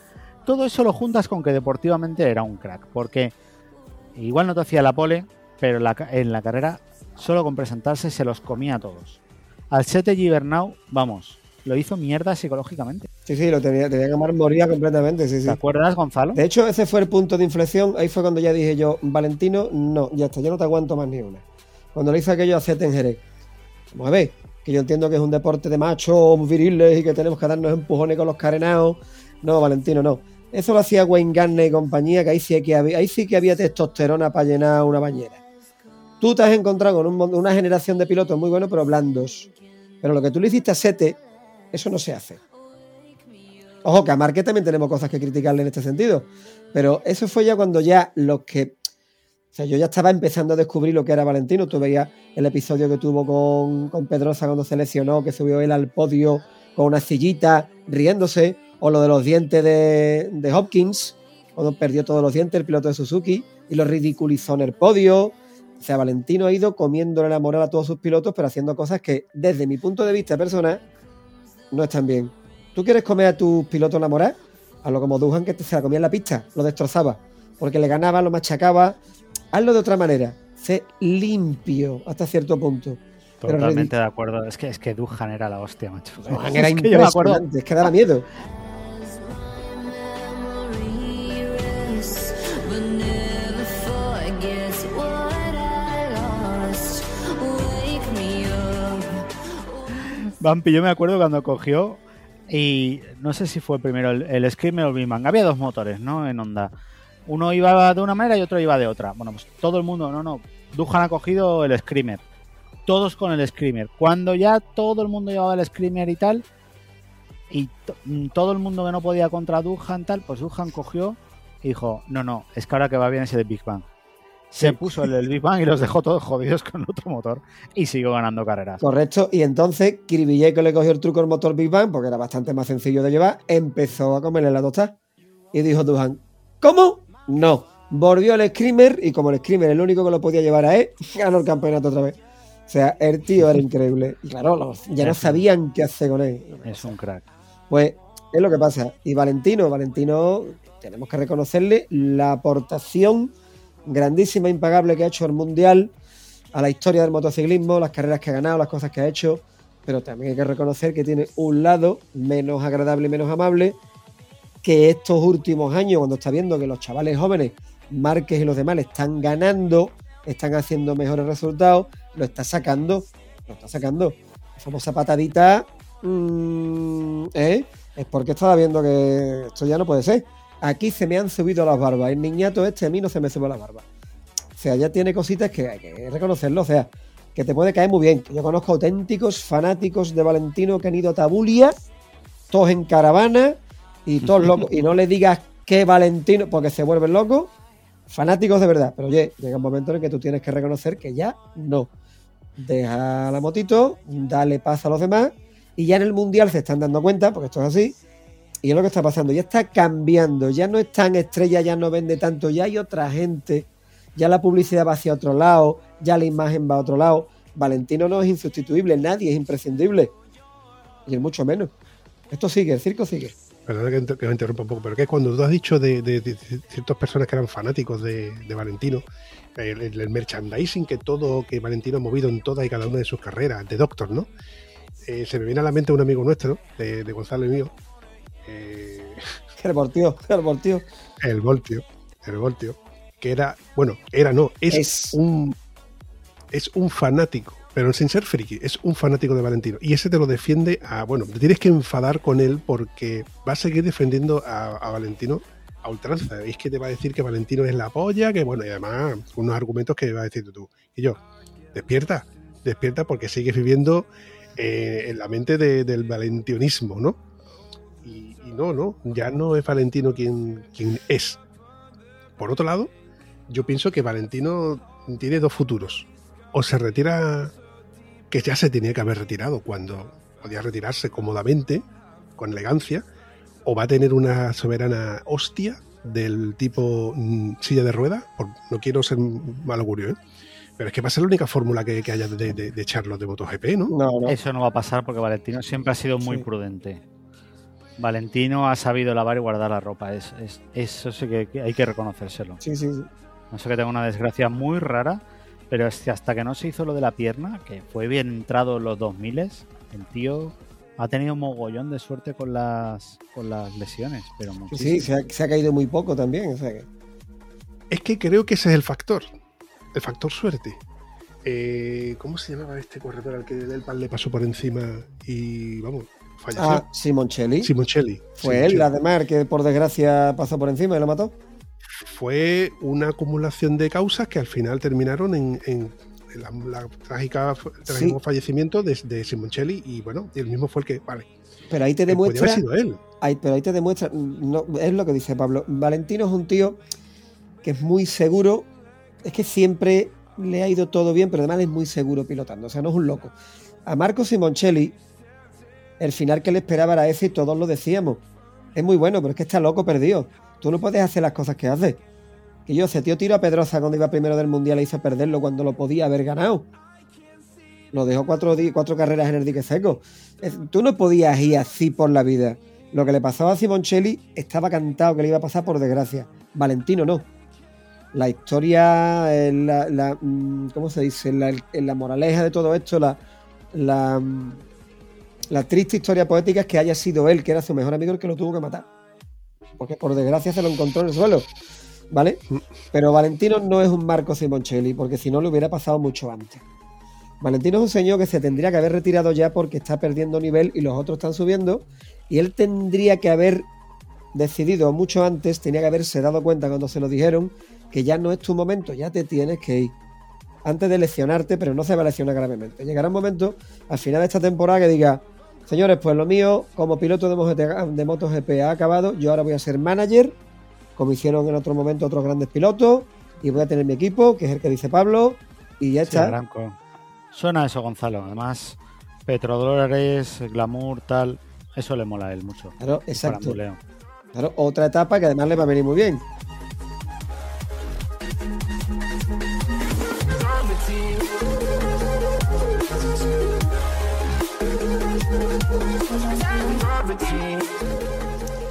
Speaker 3: todo eso lo juntas con que deportivamente era un crack, porque igual no te hacía la pole, pero en la, ca- en la carrera, solo con presentarse, se los comía a todos. Al 7 Gibernau, vamos, lo hizo mierda psicológicamente.
Speaker 2: Sí, sí, lo tenía, tenía que amar, moría completamente, sí, sí.
Speaker 3: ¿Te acuerdas, Gonzalo?
Speaker 2: De hecho, ese fue el punto de inflexión. Ahí fue cuando ya dije yo, Valentino, no, ya está, yo no te aguanto más ni una. Cuando le hice aquello a Zete en Jerez. Vamos a ver, que yo entiendo que es un deporte de machos viriles y que tenemos que darnos empujones con los carenados. No, Valentino, no. Eso lo hacía Wayne Garner y compañía, que ahí sí que había, ahí sí que había testosterona para llenar una bañera. Tú te has encontrado con un una generación de pilotos muy buenos, pero blandos. Pero lo que tú le hiciste a Sete, eso no se hace. Ojo, que a Marquez también tenemos cosas que criticarle en este sentido. Pero eso fue ya cuando ya los que. O sea, yo ya estaba empezando a descubrir lo que era Valentino. Tú veías el episodio que tuvo con, con Pedrosa cuando se lesionó, que subió él al podio con una sillita riéndose. O lo de los dientes de, de Hopkins, cuando perdió todos los dientes el piloto de Suzuki y lo ridiculizó en el podio. O sea, Valentino ha ido comiéndole la moral a todos sus pilotos, pero haciendo cosas que, desde mi punto de vista personal, no están bien. ¿Tú quieres comer a tus pilotos la moral? A lo como Duhan que se la comía en la pista, lo destrozaba. Porque le ganaba, lo machacaba. Hazlo de otra manera. Sé limpio hasta cierto punto.
Speaker 3: Totalmente de acuerdo. Es que, es que Duhan era la hostia, macho.
Speaker 2: Duhan era impresionante, es que daba miedo.
Speaker 3: Vampi, yo me acuerdo cuando cogió y no sé si fue primero el, el Screamer o el Big Bang. Había dos motores, ¿no? En Honda. Uno iba de una manera y otro iba de otra. Bueno, pues todo el mundo, no, no. Duhan ha cogido el Screamer. Todos con el Screamer. Cuando ya todo el mundo llevaba el Screamer y tal, y mm, todo el mundo que no podía contra Duhan tal, pues Duhan cogió y dijo, no, no, es que ahora que va bien ese de Big Bang. Se
Speaker 2: Sí.
Speaker 3: puso el Big Bang y los dejó todos jodidos con otro motor y siguió ganando carreras.
Speaker 2: Correcto. Y entonces Kiribillé, que le cogió el truco al motor Big Bang, porque era bastante más sencillo de llevar, empezó a comerle la tostada. Y dijo Duhan, ¿cómo? No. Volvió el Screamer y como el Screamer el único que lo podía llevar a él, ganó el campeonato otra vez. O sea, el tío era increíble. Y claro, los- ya no sabían qué hacer con él.
Speaker 3: Es un crack.
Speaker 2: Pues es lo que pasa. Y Valentino, Valentino, tenemos que reconocerle la aportación grandísima, impagable que ha hecho al Mundial, a la historia del motociclismo, las carreras que ha ganado, las cosas que ha hecho. Pero también hay que reconocer que tiene un lado menos agradable y menos amable que estos últimos años, cuando está viendo que los chavales jóvenes, Márquez y los demás, están ganando, están haciendo mejores resultados, lo está sacando, lo está sacando. La famosa patadita, mm, ¿eh? es porque estaba viendo que esto ya no puede ser. Aquí se me han subido las barbas, el niñato este a mí no se me sube las barbas. O sea, ya tiene cositas que hay que reconocerlo, o sea, que te puede caer muy bien. Yo conozco auténticos fanáticos de Valentino que han ido a Tabulia, todos en caravana y todos locos. y no le digas que Valentino, porque se vuelven locos. Fanáticos de verdad. Pero oye, llega un momento en el que tú tienes que reconocer que ya no. Deja la motito, dale paz a los demás. Y ya en el mundial se están dando cuenta, porque esto es así. Y es lo que está pasando. Ya está cambiando. Ya no es tan estrella, ya no vende tanto. Ya hay otra gente. Ya la publicidad va hacia otro lado. Ya la imagen va a otro lado. Valentino no es insustituible. Nadie es imprescindible. Y él mucho menos. Esto sigue, el circo sigue.
Speaker 1: Perdona que, que me interrumpa un poco, pero que cuando tú has dicho de, ciertas personas que eran fanáticos de, Valentino, el, el- el merchandising que todo, que Valentino ha movido en todas y cada una de sus carreras, de Doctor, ¿no? Eh, se me viene a la mente un amigo nuestro, de, de Gonzalo y mío, eh,
Speaker 2: El voltio, el voltio.
Speaker 1: el Voltio, el Voltio, que era, bueno, era no, es,
Speaker 2: Es.
Speaker 1: un es un fanático, pero sin ser friki, es un fanático de Valentino. Y ese te lo defiende a, bueno, te tienes que enfadar con él porque va a seguir defendiendo a, a Valentino a ultranza. Es que te va a decir que Valentino es la polla, que bueno, y además unos argumentos que va a decir tú. Y yo, despierta, despierta porque sigues viviendo eh, en la mente de- del valentionismo, ¿no? No, no, ya no es Valentino quien, quien es. Por otro lado, yo pienso que Valentino tiene dos futuros. O se retira, que ya se tenía que haber retirado cuando podía retirarse cómodamente, con elegancia, o va a tener una soberana hostia del tipo mm, silla de rueda. Por- no quiero ser mal augurio, ¿eh? Pero es que va a ser la única fórmula que, que haya de, de, de echarlos de MotoGP, ¿no?
Speaker 2: No, no.
Speaker 3: Eso no va a pasar porque Valentino siempre ha sido muy
Speaker 2: Sí.
Speaker 3: prudente. Valentino ha sabido lavar y guardar la ropa. Es, es- eso sí que, hay que reconocérselo.
Speaker 2: Sí, sí, sí.
Speaker 3: No sé que tenga una desgracia muy rara, pero es que hasta que no se hizo lo de la pierna, que fue bien entrado en los 2000, el tío ha tenido mogollón de suerte con las, con las lesiones. Pero muchísimo.
Speaker 2: sí, se ha, se ha caído muy poco también. O sea que-
Speaker 1: Es que creo que ese es el factor. El factor suerte. Eh, ¿Cómo se llamaba este corredor al que el pan le pasó por encima y, vamos, falleció?
Speaker 2: Ah, Simoncelli.
Speaker 1: Simoncelli.
Speaker 2: Fue él,
Speaker 1: Simoncelli.
Speaker 2: la de Mar, que por desgracia pasó por encima y lo mató.
Speaker 1: Fue una acumulación de causas que al final terminaron en, en la, la trágica, el trágico fallecimiento de, de Simoncelli y, bueno, él mismo fue el que, vale,
Speaker 2: Pero ahí te
Speaker 1: haber
Speaker 2: demuestra.
Speaker 1: sido él.
Speaker 2: Ahí- pero ahí te demuestra. No, es lo que dice Pablo. Valentino es un tío que es muy seguro. Es que siempre le ha ido todo bien, pero además es muy seguro pilotando. O sea, no es un loco. A Marco Simoncelli, el final que le esperaba era ese y todos lo decíamos. Es muy bueno, pero es que está loco perdido. Tú no puedes hacer las cosas que haces. Que yo, ese tío tiro a Pedroza cuando iba primero del mundial e hizo perderlo cuando lo podía haber ganado. Lo dejó cuatro, cuatro carreras en el dique seco. Tú no podías ir así por la vida. Lo que le pasaba a Simoncelli estaba cantado que le iba a pasar por desgracia. Valentino no. La historia, eh, la, la, mm, ¿cómo se dice? La, la moraleja de todo esto, la, la, mm, la triste historia poética es que haya sido él, que era su mejor amigo, el que lo tuvo que matar. Porque por desgracia se lo encontró en el suelo. ¿Vale? Pero Valentino no es un Marco Simoncelli, porque si no le hubiera pasado mucho antes. Valentino es un señor que se tendría que haber retirado ya porque está perdiendo nivel y los otros están subiendo. Y él tendría que haber decidido mucho antes, tenía que haberse dado cuenta cuando se lo dijeron que ya no es tu momento, ya te tienes que ir. Antes de lesionarte, pero no se va a lesionar gravemente. Llegará un momento al final de esta temporada que diga, señores, pues lo mío como piloto de MotoGP, ha acabado, yo ahora voy a ser manager, como hicieron en otro momento otros grandes pilotos, y voy a tener mi equipo, que es el que dice Pablo, y ya
Speaker 3: Sí,
Speaker 2: está.
Speaker 3: Aramco. Suena eso, Gonzalo. Además, petrodólares, glamour, tal. Eso le mola a él mucho.
Speaker 2: Claro, exacto. Claro, otra etapa que además le va a venir muy bien.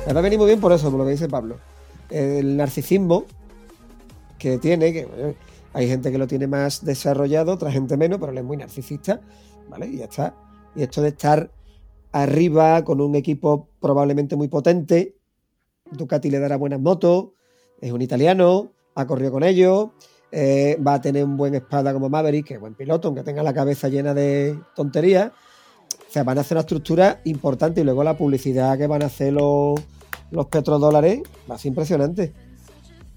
Speaker 2: Le va a venir muy bien por eso, por lo que dice Pablo. El narcisismo que tiene, que hay gente que lo tiene más desarrollado, otra gente menos, pero él es muy narcisista, ¿vale? Y ya está. Y esto de estar arriba con un equipo probablemente muy potente, Ducati le dará buenas motos, es un italiano, ha corrido con ellos, eh, va a tener un buen espada como Maverick, que es buen piloto, aunque tenga la cabeza llena de tonterías. O sea, van a hacer una estructura importante y luego la publicidad que van a hacer los, los petrodólares va a ser impresionante.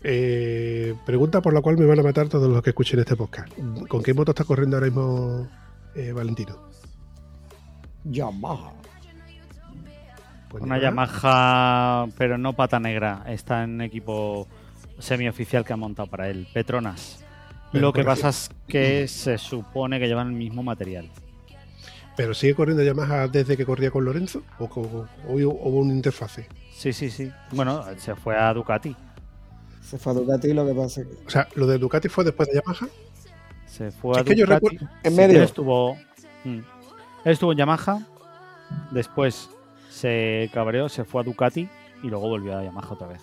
Speaker 1: Eh, pregunta por la cual me van a matar todos los que escuchen este podcast. ¿Con qué moto está corriendo ahora mismo eh, Valentino?
Speaker 2: Yamaha.
Speaker 1: Pues
Speaker 3: Una. Yamaha, pero no pata negra. Está en equipo semioficial que ha montado para él. Petronas.
Speaker 1: Pero
Speaker 3: Lo que pasa es que se supone que llevan el mismo material.
Speaker 1: ¿Pero sigue corriendo Yamaha desde que corría con Lorenzo? ¿O, o hubo hubo una interfase?
Speaker 3: Sí, sí, sí. Bueno, se fue a Ducati.
Speaker 2: Se fue a Ducati lo que pasa es que...
Speaker 1: O sea, ¿lo de Ducati fue después de Yamaha?
Speaker 3: Se fue a
Speaker 1: Es que yo
Speaker 3: Ducati.
Speaker 1: recuerdo-
Speaker 2: En
Speaker 3: Sí,
Speaker 2: medio.
Speaker 3: Él estuvo, mm. él estuvo en Yamaha. Después se cabreó, se fue a Ducati y luego volvió a Yamaha otra vez.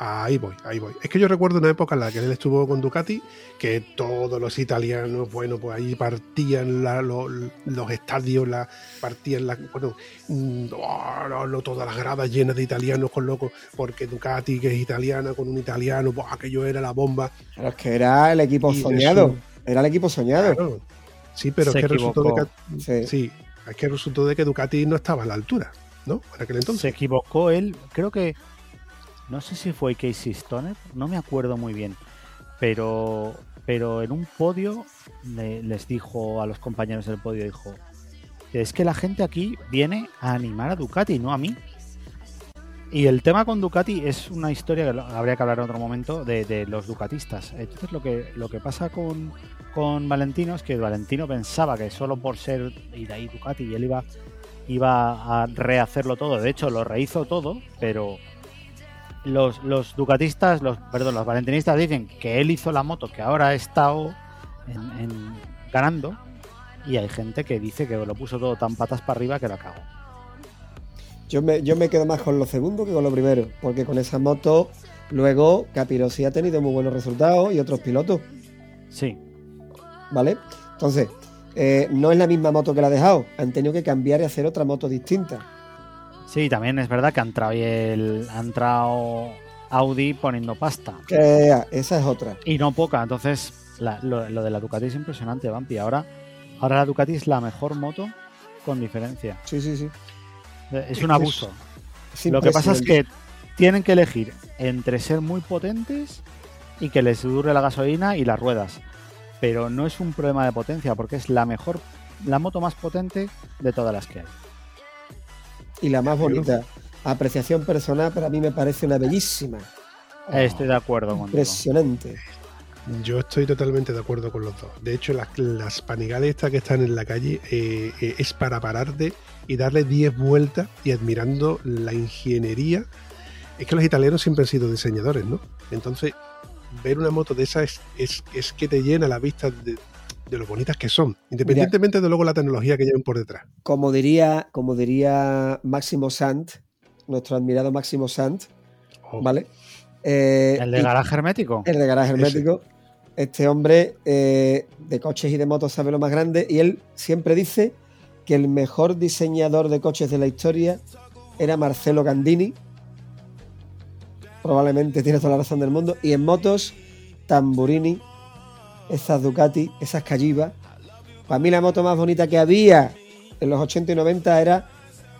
Speaker 1: Ahí voy, ahí voy. Es que yo recuerdo una época en la que él estuvo con Ducati, que todos los italianos, bueno, pues ahí partían la- lo- los estadios, la, partían la, bueno, mm, oh, no, no, todas las gradas llenas de italianos con locos, porque Ducati, que es italiana, con un italiano, pues aquello era la bomba.
Speaker 2: Claro, es que era el equipo
Speaker 1: Y
Speaker 2: soñado. Era el equipo soñado.
Speaker 1: Claro. Sí, pero
Speaker 3: Se
Speaker 1: es que resultó de que,
Speaker 2: Sí.
Speaker 1: sí, es que resultó de que Ducati no estaba a la altura, ¿no? Para aquel entonces.
Speaker 3: Se equivocó él, creo que. No sé si fue Casey Stoner, no me acuerdo muy bien. Pero, pero en un podio le- les dijo a los compañeros del podio: dijo, Es que la gente aquí viene a animar a Ducati, no a mí. Y el tema con Ducati es una historia que habría que hablar en otro momento de, de los ducatistas. Entonces lo que, lo que pasa con, con Valentino es que Valentino pensaba que solo por ser y de ahí Ducati y él iba, iba a rehacerlo todo. De hecho, lo rehizo todo, pero los, los ducatistas, los, perdón, los valentinistas dicen que él hizo la moto que ahora ha estado en- en- ganando y hay gente que dice que lo puso todo tan patas para arriba que la cagó.
Speaker 2: Yo me, yo me quedo más con lo segundo que con lo primero, porque con esa moto luego Capiro sí ha tenido muy buenos resultados y otros pilotos,
Speaker 3: Sí,
Speaker 2: ¿vale? Entonces, eh, no es la misma moto que la ha dejado, han tenido que cambiar y hacer otra moto distinta.
Speaker 3: Sí, también es verdad que ha entrado, y el, ha entrado Audi poniendo pasta.
Speaker 2: Esa es otra.
Speaker 3: Y no poca, entonces la- lo, lo de la Ducati es impresionante, Vampi. Ahora, ahora la Ducati es la mejor moto con diferencia.
Speaker 2: Sí, sí, sí.
Speaker 3: Es un abuso.
Speaker 2: Es
Speaker 3: Lo que pasa es que tienen que elegir entre ser muy potentes y que les dure la gasolina y las ruedas. Pero no es un problema de potencia, porque es la mejor, la moto más potente de todas las que hay.
Speaker 2: Y la más bonita, apreciación personal, para mí me parece una bellísima.
Speaker 3: Estoy de acuerdo contigo.
Speaker 2: Impresionante.
Speaker 1: Yo estoy totalmente de acuerdo con los dos. De hecho, las, las panigales estas que están en la calle eh, eh, es para pararte y darle 10 vueltas y admirando la ingeniería. Es que los italianos siempre han sido diseñadores, ¿no? Entonces, ver una moto de esas es, es, es que te llena la vista de, de lo bonitas que son, independientemente de luego la tecnología que lleven por detrás.
Speaker 2: Como diría, como diría Máximo Sant, nuestro admirado Máximo Sant,
Speaker 1: Oh,
Speaker 2: ¿vale? Eh,
Speaker 3: El de garaje hermético.
Speaker 2: el de garaje
Speaker 1: Ese.
Speaker 2: hermético. Este hombre eh, de coches y de motos sabe lo más grande y él siempre dice que el mejor diseñador de coches de la historia era Marcelo Gandini. Probablemente tiene toda la razón del mundo. Y en motos, Tamburini, esas Ducati, esas Calliva. Para mí la moto más bonita que había en los 80 y 90 era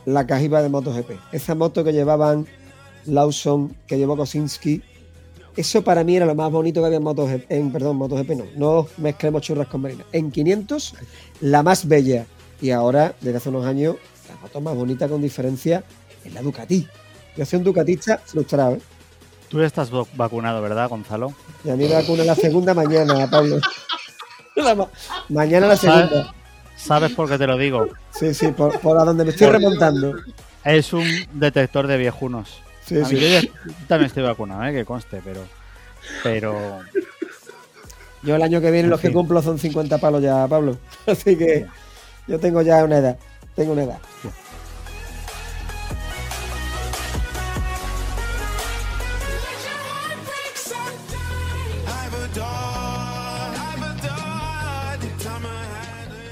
Speaker 2: la Cajiva de MotoGP. Esa moto que llevaban Lawson, que llevó Kosinski. Eso para mí era lo más bonito que había en MotoGP. En, perdón, MotoGP no. No mezclemos churras con marinas. En 500, la más bella. Y ahora, desde hace unos años, la moto más bonita con diferencia es la Ducati. Yo soy un ducatista frustrado, ¿eh?
Speaker 3: Tú estás vac- vacunado, ¿verdad, Gonzalo?
Speaker 2: Y a mí me vacuna la segunda mañana, Pablo. La ma- mañana la segunda.
Speaker 3: ¿Sabes por qué te lo digo?
Speaker 2: Sí, sí, por, por a donde me estoy remontando.
Speaker 3: Es un detector de viejunos.
Speaker 2: Sí, sí.
Speaker 3: yo también estoy vacunado, ¿eh? que conste, pero. Pero.
Speaker 2: Yo el año que viene
Speaker 3: En
Speaker 2: los que cumplo son 50 palos ya, Pablo. Así que yo tengo ya una edad. Tengo una edad.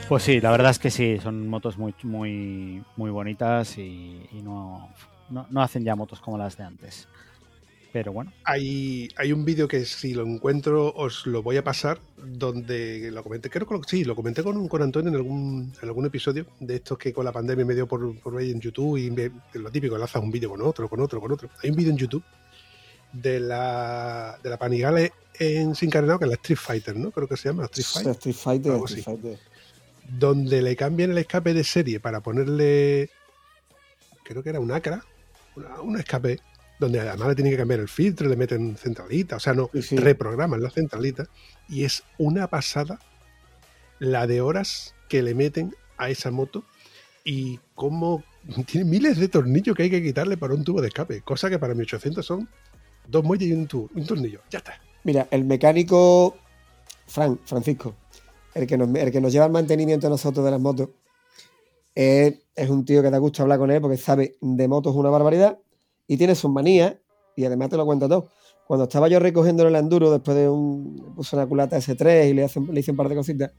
Speaker 3: Pues sí, la verdad es que sí, son motos muy, muy, muy bonitas y, y no, no, no hacen ya motos como las de antes. Pero bueno,
Speaker 1: Hay, hay un vídeo que si lo encuentro os lo voy a pasar, donde lo comenté, creo que lo, sí, lo comenté con, con Antonio en algún, en algún episodio de estos que con la pandemia me dio por, por ver en YouTube y me- lo típico, enlazas un vídeo con otro, con otro, con otro. Hay un vídeo en YouTube de la, de la Panigale en Sin Carenado, que es la Street Fighter, ¿no? Creo que se llama la Street Fighter.
Speaker 2: Street Fighter,
Speaker 1: Algo
Speaker 2: Street. Fighter.
Speaker 1: Donde le cambian el escape de serie para ponerle, creo que era un acra, una- un escape, donde además le tienen que cambiar el filtro, le meten centralita, o sea, no,
Speaker 2: Sí, sí.
Speaker 1: reprograman la centralita, y es una pasada la de horas que le meten a esa moto y cómo tiene miles de tornillos que hay que quitarle para un tubo de escape, cosa que para mi 800 son dos muelles y un, tu- un tornillo, ya está.
Speaker 2: Mira, el mecánico Fran, Francisco, el que, nos, el que nos lleva el mantenimiento a nosotros de las motos, es, es un tío que da gusto hablar con él porque sabe de motos una barbaridad y tiene sus manías y además te lo cuenta todo. Cuando estaba yo recogiendo el enduro después de un. puse una culata S3 y le, hace- le hice un par de cositas,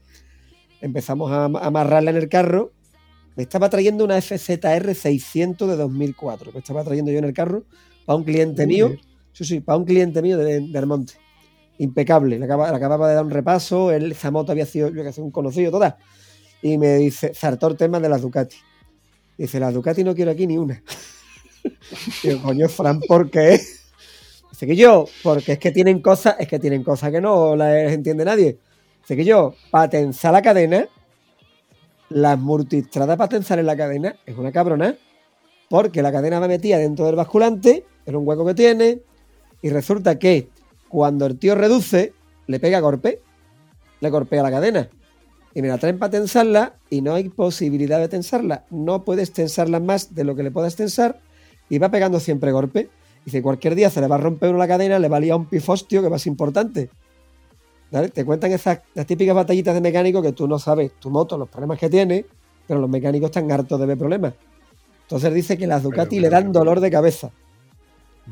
Speaker 2: empezamos a, a amarrarla en el carro. Me estaba trayendo una FZR 600 de 2004. Me estaba trayendo yo en el carro para un cliente mío. Sí, sí, para un cliente mío de, de Almonte. Impecable. Le, acaba- le acababa de dar un repaso, él, esa moto había sido, yo que un conocido, toda. Y me dice, el tema de las Ducati. Dice, las Ducati no quiero aquí ni una. Digo, coño, Fran, ¿por qué? Dice que yo, porque es que tienen cosas, es que tienen cosas que no las entiende nadie. Dice que yo, para la cadena, las multistradas para en la cadena es una cabrona, porque la cadena va metida dentro del basculante, en un hueco que tiene, y resulta que cuando el tío reduce, le pega golpe, le golpea la cadena. Y me la traen para tensarla y no hay posibilidad de tensarla. No puedes tensarla más de lo que le puedas tensar y va pegando siempre golpe. Dice, cualquier día se le va a romper una cadena, le valía un pifostio que más importante. ¿Vale? Te cuentan esas las típicas batallitas de mecánico que tú no sabes tu moto, los problemas que tiene, pero los mecánicos están hartos de ver problemas. Entonces dice que las Ducati
Speaker 1: Pero,
Speaker 2: le dan dolor de cabeza.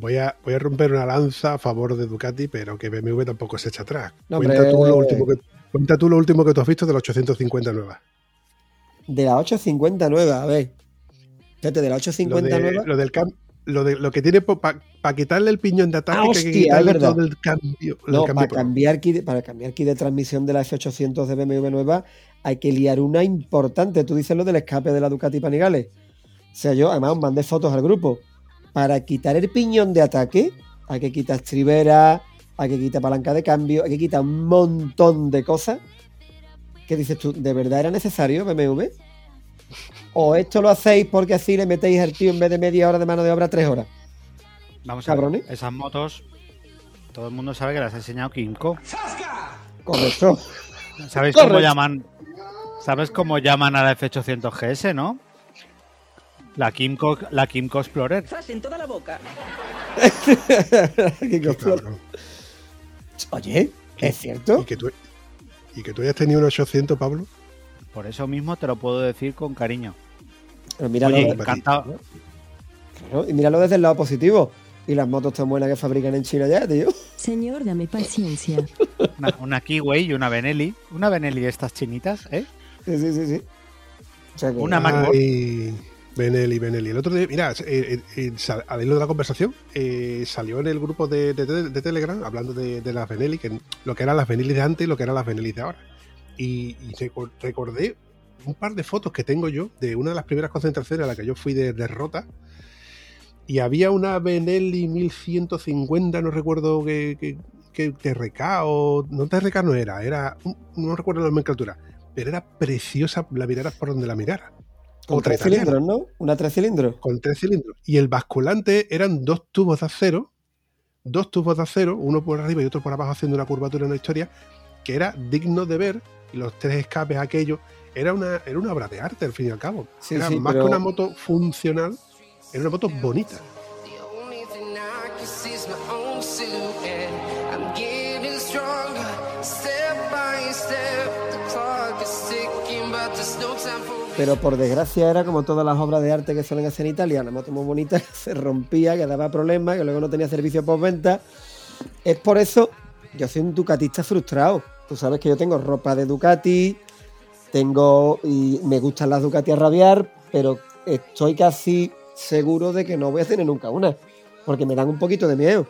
Speaker 1: Voy a, voy a romper una lanza a favor de Ducati, pero que BMW tampoco se echa atrás.
Speaker 2: No,
Speaker 1: cuenta,
Speaker 2: hombre.
Speaker 1: tú lo último que, cuenta tú lo último que tú has visto de las 850 nuevas.
Speaker 2: De la 859, a ver. Fíjate, de la
Speaker 1: Lo,
Speaker 2: 859.
Speaker 1: de, lo del cam- lo, de, lo que tiene para quitarle el piñón de ataque,
Speaker 2: Ah, hostia,
Speaker 1: que quitarle
Speaker 2: es
Speaker 1: todo el cambio. el
Speaker 2: No,
Speaker 1: cambio
Speaker 2: para cambiar, kit, para cambiar kit de transmisión de la F800 de BMW nueva hay que liar una importante. Tú dices lo del escape de la Ducati Panigales. O sea, yo además mandé fotos al grupo. Para quitar el piñón de ataque hay que quitar estribera, hay que quitar palanca de cambio, hay que quitar un montón de cosas. ¿Qué dices tú? ¿De verdad era necesario BMW? ¿O esto lo hacéis porque así le metéis al tío en vez de media hora de mano de obra tres horas?
Speaker 3: Vamos a ver, esas motos, todo el mundo sabe que las ha enseñado Kimco.
Speaker 2: Correcto.
Speaker 3: ¿Sabéis cómo
Speaker 2: Correcto.
Speaker 3: llaman? ¿Sabes cómo llaman a la F800 GS, no? La Kimco, la Kimco Explorer.
Speaker 6: ¡Zas en toda la boca!
Speaker 2: Costura.
Speaker 1: cabrón.
Speaker 2: Oye, ¿es cierto?
Speaker 1: Y que, tú, y que tú hayas tenido un 800, Pablo.
Speaker 3: Por eso mismo te lo puedo decir con cariño.
Speaker 2: Pero míralo,
Speaker 3: Oye, encantado.
Speaker 2: claro, y míralo desde el lado positivo. Y las motos tan buenas que fabrican en China ya, tío.
Speaker 7: Señor, dame paciencia.
Speaker 3: Una, una Kiway y una Benelli. Una Benelli de estas chinitas, ¿eh?
Speaker 2: Sí, sí, sí, sí. O sea que-
Speaker 3: Una MacBook.
Speaker 1: Benelli, Benelli. El otro día, mira, eh, eh, eh, al hilo de la conversación, eh, salió en el grupo de, Telegram hablando de, las Benelli, que lo que eran las Benelli de antes y lo que eran las Benelli de ahora. Y, y recor- recordé un par de fotos que tengo yo de una de las primeras concentraciones a la que yo fui de derrota. Y había una Benelli 1150, no recuerdo qué, qué, qué TRK o. No TRK no era, era. No recuerdo la nomenclatura, pero era preciosa, la miraras por donde la mirara.
Speaker 2: Con tres cilindros, ¿no? Una tres cilindros.
Speaker 1: con tres cilindros. Y el basculante eran dos tubos de acero, dos tubos de acero, uno por arriba y otro por abajo haciendo una curvatura en una historia, que era digno de ver, y los tres escapes aquellos, era una, era una obra de arte al fin y al cabo.
Speaker 2: Sí,
Speaker 1: era
Speaker 2: sí,
Speaker 1: más
Speaker 2: pero-
Speaker 1: que una moto funcional, era una moto bonita.
Speaker 2: Pero por desgracia era como todas las obras de arte que suelen hacer en Italia. Una moto muy bonita se rompía, que daba problemas, que luego no tenía servicio postventa. Es por eso, yo soy un ducatista frustrado. Tú sabes que yo tengo ropa de Ducati, tengo y me gustan las Ducati a rabiar, pero estoy casi seguro de que no voy a tener nunca una, porque me dan un poquito de miedo.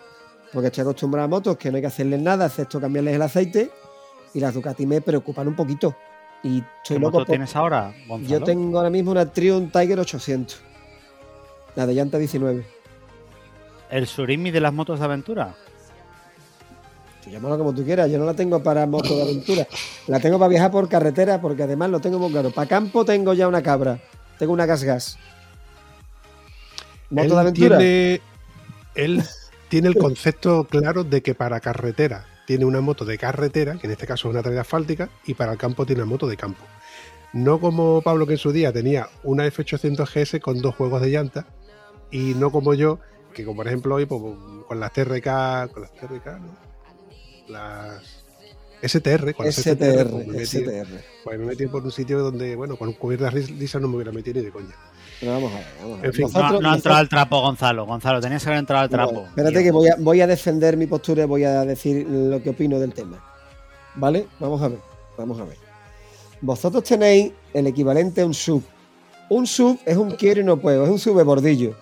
Speaker 2: Porque estoy acostumbrado a motos que no hay que hacerles nada, excepto cambiarles el aceite, y las Ducati me preocupan un poquito. Y
Speaker 3: ¿Qué
Speaker 2: loco
Speaker 3: moto
Speaker 2: por-
Speaker 3: tienes ahora, Gonzalo?
Speaker 2: yo tengo ahora mismo una Triumph Tiger 800. La de llanta 19.
Speaker 3: ¿El Surimi de las motos de aventura?
Speaker 2: Tú llámalo como tú quieras. Yo no la tengo para moto de aventura. La tengo para viajar por carretera porque además lo tengo muy claro. Para campo tengo ya una cabra. Tengo una gas gas. Moto
Speaker 1: él
Speaker 2: de aventura.
Speaker 1: Tiene, él tiene el concepto claro de que para carretera tiene una moto de carretera, que en este caso es una traída asfáltica, y para el campo tiene una moto de campo. No como Pablo que en su día tenía una F800 GS con dos juegos de llanta, y no como yo, que como por ejemplo hoy pues, con las TRK, con las TRK, ¿no? Las STR, con las
Speaker 2: STR.
Speaker 1: metí,
Speaker 2: STR.
Speaker 1: pues, me metí por un sitio donde, bueno, con cubiertas lisas no me hubiera metido ni de coña.
Speaker 2: Pero vamos a ver. Vamos a ver.
Speaker 1: En fin.
Speaker 3: No, ha entrado al trapo, Gonzalo. Gonzalo, tenías que haber entrado al trapo.
Speaker 2: Bueno, espérate
Speaker 3: tío.
Speaker 2: que voy a, voy a defender mi postura y voy a decir lo que opino del tema. ¿Vale? Vamos a ver. Vamos a ver. Vosotros tenéis el equivalente a un sub. Un sub es un quiero y no puedo, es un sube bordillo.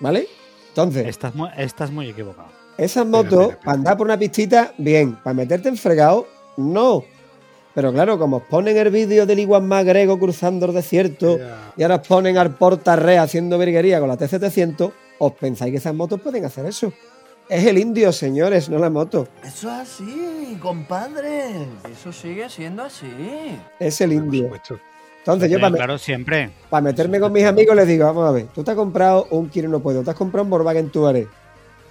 Speaker 2: ¿Vale? Entonces,
Speaker 3: Estás muy, estás muy equivocado.
Speaker 2: Esas motos, para andar por una pistita, bien. Para meterte en fregado, no. Pero claro, como os ponen el vídeo del igual más grego cruzando el desierto y ahora os ponen al portarre haciendo virguería con la T700, os pensáis que esas motos pueden hacer eso. Es el indio, señores, no la moto.
Speaker 6: Eso es así, compadre. Eso sigue siendo así.
Speaker 2: Es el indio. Entonces yo para,
Speaker 3: claro, siempre.
Speaker 2: para meterme con mis amigos les digo, vamos a ver, tú te has comprado un Kiro no puedo, te has comprado un Volkswagen Touareg.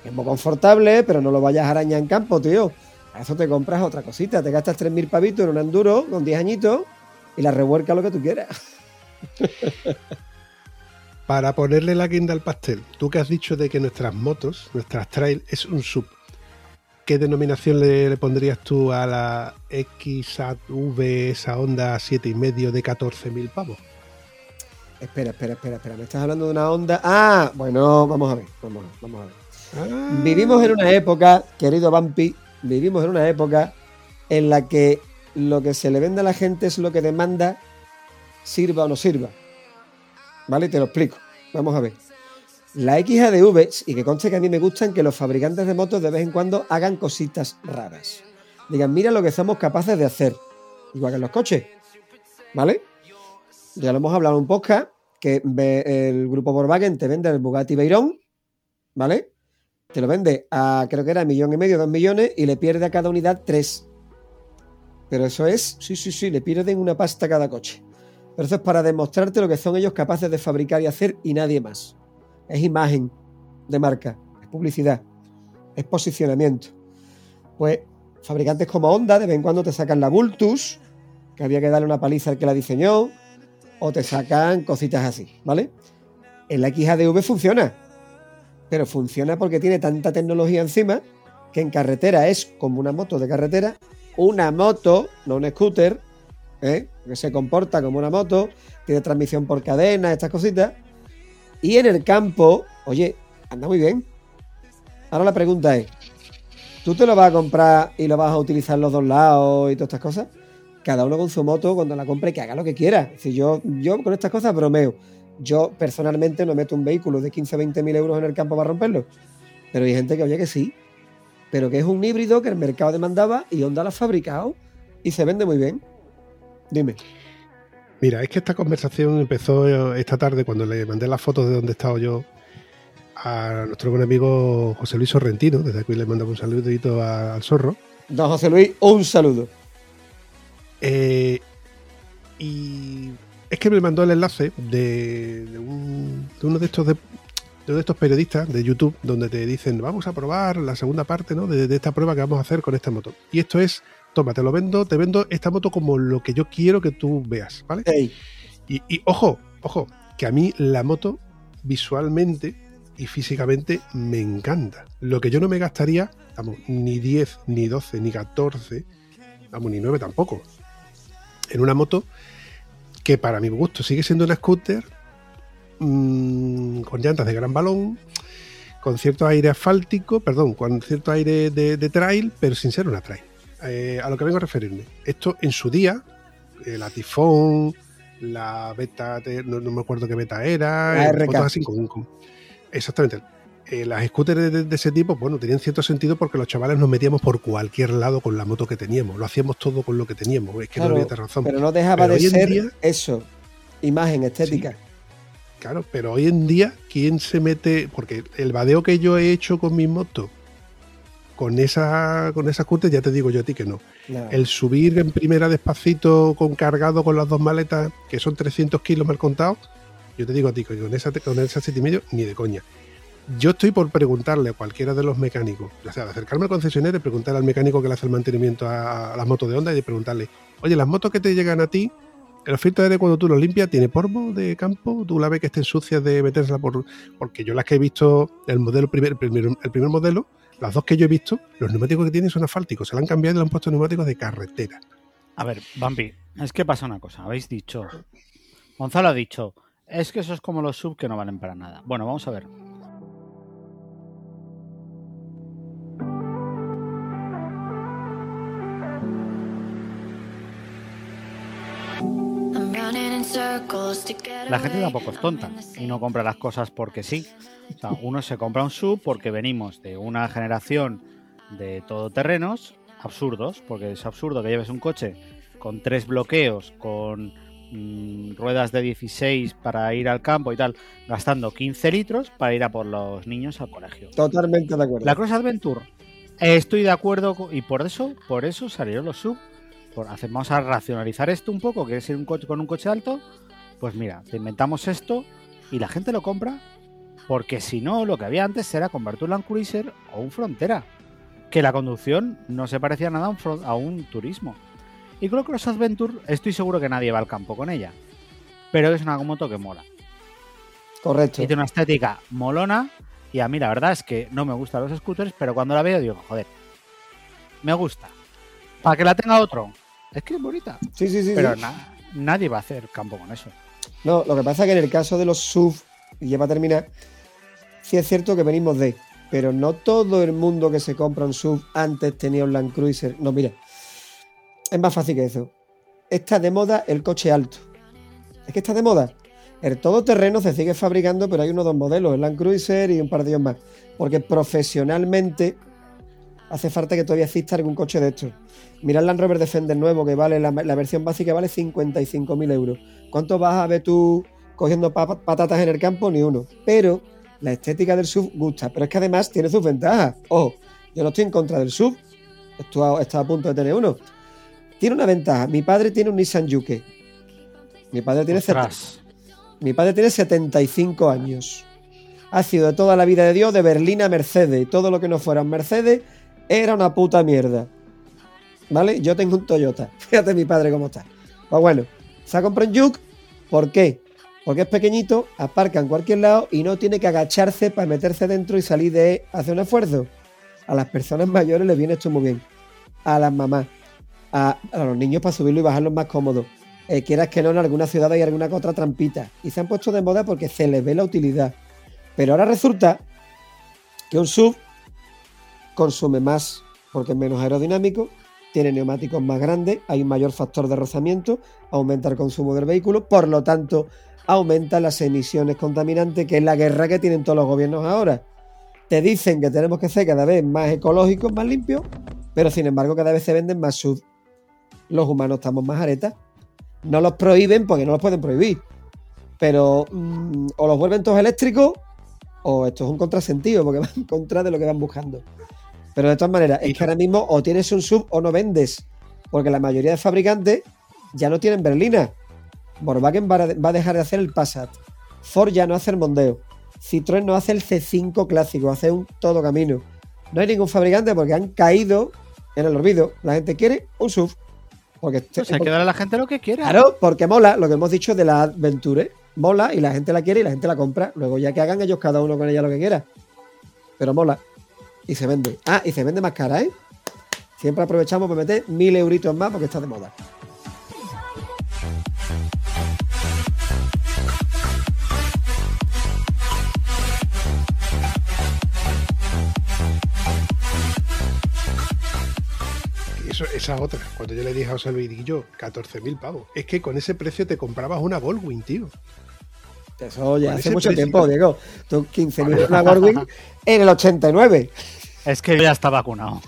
Speaker 2: Es muy confortable, pero no lo vayas a arañar en campo, tío. A eso te compras otra cosita, te gastas 3.000 pavitos en un enduro con 10 añitos y la revuelca lo que tú quieras.
Speaker 1: Para ponerle la guinda al pastel, tú que has dicho de que nuestras motos, nuestras trail, es un sub. ¿Qué denominación le, le pondrías tú a la XAV, esa Honda 7,5 de 14.000 pavos?
Speaker 2: Espera, espera, espera, espera, me estás hablando de una onda. Ah, bueno, vamos a ver, vamos vamos a ver.
Speaker 1: Ah,
Speaker 2: Vivimos en una época, querido Vampi, vivimos en una época en la que lo que se le vende a la gente es lo que demanda, sirva o no sirva. ¿Vale? Te lo explico. Vamos a ver. La XADV, y que conste que a mí me gustan que los fabricantes de motos de vez en cuando hagan cositas raras. Digan, mira lo que somos capaces de hacer. Igual que en los coches. ¿Vale? Ya lo hemos hablado en un podcast, que el grupo Volkswagen te vende el Bugatti Veyron, ¿vale? Te lo vende a, creo que era millón y medio, dos millones, y le pierde a cada unidad tres. Pero eso es, sí, sí, sí, le pierden una pasta a cada coche. Pero eso es para demostrarte lo que son ellos capaces de fabricar y hacer y nadie más. Es imagen de marca, es publicidad, es posicionamiento. Pues fabricantes como Honda de vez en cuando te sacan la Vultus, que había que darle una paliza al que la diseñó, o te sacan cositas así, ¿vale? En la XADV funciona, pero funciona porque tiene tanta tecnología encima que en carretera es como una moto de carretera, una moto, no un scooter, ¿eh? que se comporta como una moto, tiene transmisión por cadena, estas cositas. Y en el campo, oye, anda muy bien. Ahora la pregunta es, ¿tú te lo vas a comprar y lo vas a utilizar los dos lados y todas estas cosas? Cada uno con su moto, cuando la compre, que haga lo que quiera. Decir, yo, yo con estas cosas bromeo. Yo personalmente no meto un vehículo de 15 o 20 mil euros en el campo para romperlo. Pero hay gente que oye que sí. Pero que es un híbrido que el mercado demandaba y Honda lo ha fabricado y se vende muy bien. Dime.
Speaker 1: Mira, es que esta conversación empezó esta tarde cuando le mandé las fotos de donde he estado yo a nuestro buen amigo José Luis Sorrentino. Desde aquí le mandamos un saludito a- al zorro.
Speaker 2: Don José Luis, un saludo.
Speaker 1: Eh, y es que me mandó el enlace de, de un- de uno de estos de, de uno de estos periodistas de YouTube donde te dicen vamos a probar la segunda parte ¿no? de, de esta prueba que vamos a hacer con esta moto. Y esto es, toma, te lo vendo, te vendo esta moto como lo que yo quiero que tú veas, ¿vale?
Speaker 2: Ey,
Speaker 1: Y, y ojo, ojo, que a mí la moto visualmente y físicamente me encanta. Lo que yo no me gastaría, vamos, ni 10, ni 12, ni 14, vamos, ni 9 tampoco. En una moto que para mi gusto sigue siendo una scooter mm, con llantas de gran balón, con cierto aire asfáltico, perdón, con cierto aire de, de trail, pero sin ser una trail. Eh, a lo que vengo a referirme. Esto en su día, eh, la Tifón, la beta, no, no me acuerdo qué beta era,
Speaker 2: La RK.
Speaker 1: fotos así con- con- exactamente. Eh, las scooters de, de ese tipo, bueno, tenían cierto sentido porque los chavales nos metíamos por cualquier lado con la moto que teníamos. Lo hacíamos todo con lo que teníamos. Es que
Speaker 2: Claro,
Speaker 1: no había razón.
Speaker 2: pero no dejaba
Speaker 1: Pero
Speaker 2: de ser
Speaker 1: día-
Speaker 2: eso. Imagen estética.
Speaker 1: Claro, pero hoy en día, ¿quién se mete? Porque el vadeo que yo he hecho con mi moto, con esa, con esa scooter, ya te digo yo a ti que no.
Speaker 2: No.
Speaker 1: El subir en primera despacito, con cargado con las dos maletas, que son 300 kilos mal contado, yo te digo a ti que con esa, con esa siete y medio, ni de coña. Yo estoy por preguntarle a cualquiera de los mecánicos, o sea, de acercarme al concesionario y preguntarle al mecánico que le hace el mantenimiento a, las motos de Honda y de preguntarle, oye, las motos que te llegan a ti, el filtro de aire cuando tú lo limpias, ¿tiene polvo de campo? ¿Tú la ves que estén sucias de metérsela por...? Porque yo las que he visto, el modelo primer, el primer, el primer modelo, las dos que yo he visto, los neumáticos que tienen son asfálticos, se la han cambiado y le han puesto neumáticos de carretera.
Speaker 3: A ver, Bambi, es que pasa una cosa. Habéis dicho. Gonzalo ha dicho. Es que eso es como los sub que no valen para nada. Bueno, vamos a ver. La gente tampoco es tonta y no compra las cosas porque sí. O sea, uno se compra un sub porque venimos de una generación de todoterrenos absurdos, porque es absurdo que lleves un coche con tres bloqueos, con mm, ruedas de 16 para ir al campo y tal, gastando 15 litros para ir a por los niños al colegio.
Speaker 2: Totalmente de acuerdo.
Speaker 3: La Cross Adventure, eh, estoy de acuerdo y por eso, por eso salieron los sub. Por, hacer- vamos a racionalizar esto un poco, que es ir un coche con un coche alto. Pues mira, te inventamos esto y la gente lo compra porque si no, lo que había antes era convertir un Land Cruiser o un Frontera. Que la conducción no se parecía nada a un, fron- a un turismo. Y con la Cross Adventure estoy seguro que nadie va al campo con ella. Pero es una moto que mola.
Speaker 2: Correcto.
Speaker 3: Y tiene una estética molona. Y a mí la verdad es que no me gustan los scooters, pero cuando la veo digo, joder, me gusta. Para que la tenga otro. Es que es bonita.
Speaker 2: Sí, sí, sí.
Speaker 3: Pero
Speaker 2: sí.
Speaker 3: na- nadie va a hacer campo con eso.
Speaker 2: No, lo que pasa es que en el caso de los SUV, y ya para terminar, sí es cierto que venimos de, pero no todo el mundo que se compra un SUV antes tenía un Land Cruiser. No, mira, es más fácil que eso. Está de moda el coche alto. Es que está de moda. El todoterreno se sigue fabricando, pero hay unos dos modelos, el Land Cruiser y un par de ellos más. Porque profesionalmente hace falta que todavía exista algún coche de estos. Mira el Land Rover Defender nuevo, que vale la, la versión básica vale 55.000 euros. ¿Cuánto vas a ver tú cogiendo pa- patatas en el campo? Ni uno. Pero la estética del SUV gusta. Pero es que además tiene sus ventajas. Ojo, yo no estoy en contra del SUV. Estoy a, estoy a punto de tener uno. Tiene una ventaja. Mi padre tiene un Nissan Juke. Mi padre tiene, mi padre tiene 75 años. Ha sido de toda la vida de Dios de Berlín a Mercedes. Y todo lo que no fuera un Mercedes era una puta mierda. ¿Vale? Yo tengo un Toyota. Fíjate mi padre cómo está. Pues bueno, se ha comprado un Juke. ¿Por qué? Porque es pequeñito, aparca en cualquier lado y no tiene que agacharse para meterse dentro y salir de hacer un esfuerzo. A las personas mayores les viene esto muy bien. A las mamás. A, los niños para subirlo y bajarlo más cómodo. Eh, quieras que no, en alguna ciudad hay alguna otra trampita. Y se han puesto de moda porque se les ve la utilidad. Pero ahora resulta que un sub consume más porque es menos aerodinámico, tiene neumáticos más grandes, hay un mayor factor de rozamiento, aumenta el consumo del vehículo, por lo tanto, aumenta las emisiones contaminantes, que es la guerra que tienen todos los gobiernos ahora. Te dicen que tenemos que ser cada vez más ecológicos, más limpios, pero sin embargo cada vez se venden más sub. Los humanos estamos más aretas. No los prohíben porque no los pueden prohibir. Pero mm, o los vuelven todos eléctricos o esto es un contrasentido porque va en contra de lo que van buscando. Pero de todas maneras, es que ahora mismo o tienes un sub o no vendes. Porque la mayoría de fabricantes ya no tienen berlina. Volkswagen va a, dejar de hacer el Passat. Ford ya no hace el Mondeo. Citroën no hace el C5 clásico, hace un todo camino. No hay ningún fabricante porque han caído en el olvido. La gente quiere un sub. Porque,
Speaker 3: Pues hay que darle a la gente lo que quiera.
Speaker 2: Claro, porque mola lo que hemos dicho de la Adventure. Mola y la gente la quiere y la gente la compra. Luego ya que hagan ellos cada uno con ella lo que quiera. Pero mola. Y se vende. Ah, y se vende más cara, ¿eh? Siempre aprovechamos para meter mil euritos más porque está de moda.
Speaker 1: Eso, esa otra. Cuando yo le dije a José Luis, digo yo, 14.000 pavos. Es que con ese precio te comprabas una Goldwing, tío.
Speaker 2: Eso ya hace mucho tiempo, Diego. Tú 15.000 una Goldwing en el 89.
Speaker 3: Es que ya está vacunado.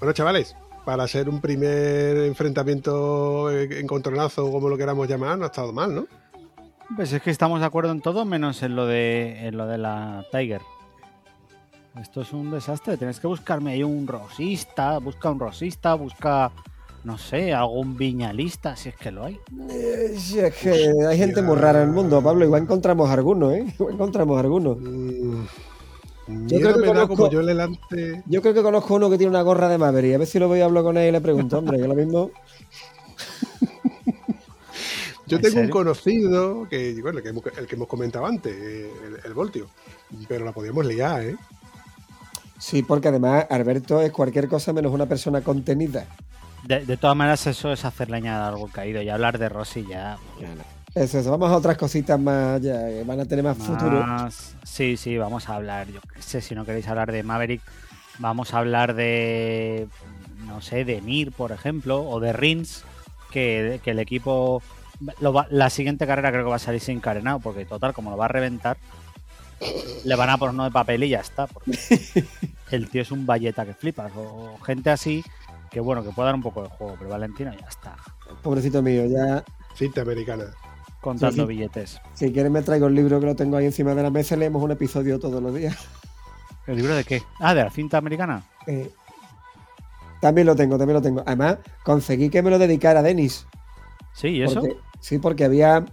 Speaker 1: Bueno, chavales, para ser un primer enfrentamiento eh, encontronazo, como lo queramos llamar, no ha estado mal, ¿no?
Speaker 3: Pues es que estamos de acuerdo en todo menos en lo de en lo de la Tiger. Esto es un desastre. Tienes que buscarme ahí un rosista, busca un rosista, busca no sé, algún viñalista, si es que lo hay.
Speaker 2: Eh, sí, es que hay gente muy rara en el mundo, Pablo. Igual encontramos algunos, ¿eh? Igual encontramos algunos.
Speaker 1: Mm,
Speaker 2: Yo creo que conozco-
Speaker 1: como yo le lance.
Speaker 2: Yo creo que conozco uno que tiene una gorra de Maverick. A ver si lo voy a hablar con él y le pregunto, hombre, que lo mismo.
Speaker 1: Yo
Speaker 3: ¿En
Speaker 1: tengo un conocido, que bueno, el que, hemos, el que hemos comentado antes, eh, el, el Voltio. Pero la podíamos liar, ¿eh?
Speaker 2: Sí, porque además Alberto es cualquier cosa menos una persona contenida.
Speaker 3: De, de todas maneras, eso es hacer leña de árbol caído y hablar de Rossi ya.
Speaker 2: Eso, eso. Vamos a otras cositas más, ya, que van a tener más futuro.
Speaker 3: más- Sí, sí, vamos a hablar. Yo qué sé, si no queréis hablar de Maverick, vamos a hablar de. No sé, de Mir, por ejemplo, o de Rins, que, que el equipo. lo va- la siguiente carrera creo que va a salir sin carenado, porque total, como lo va a reventar, le van a poner uno de papel y ya está. Porque el tío es un valleta que flipas. O gente así, que bueno, que puede dar un poco de juego, pero Valentino ya está.
Speaker 2: Pobrecito mío, ya.
Speaker 1: Cinta americana.
Speaker 3: Contando
Speaker 2: Sí, sí.
Speaker 3: billetes.
Speaker 2: Si quieres me traigo el libro que lo tengo ahí encima de la mesa y leemos un episodio todos los días.
Speaker 3: ¿El libro de qué? Ah, de la cinta americana.
Speaker 2: Eh, también lo tengo, también lo tengo. Además, conseguí que me lo dedicara Denis.
Speaker 3: Sí, ¿y eso?
Speaker 2: Porque- sí, porque había.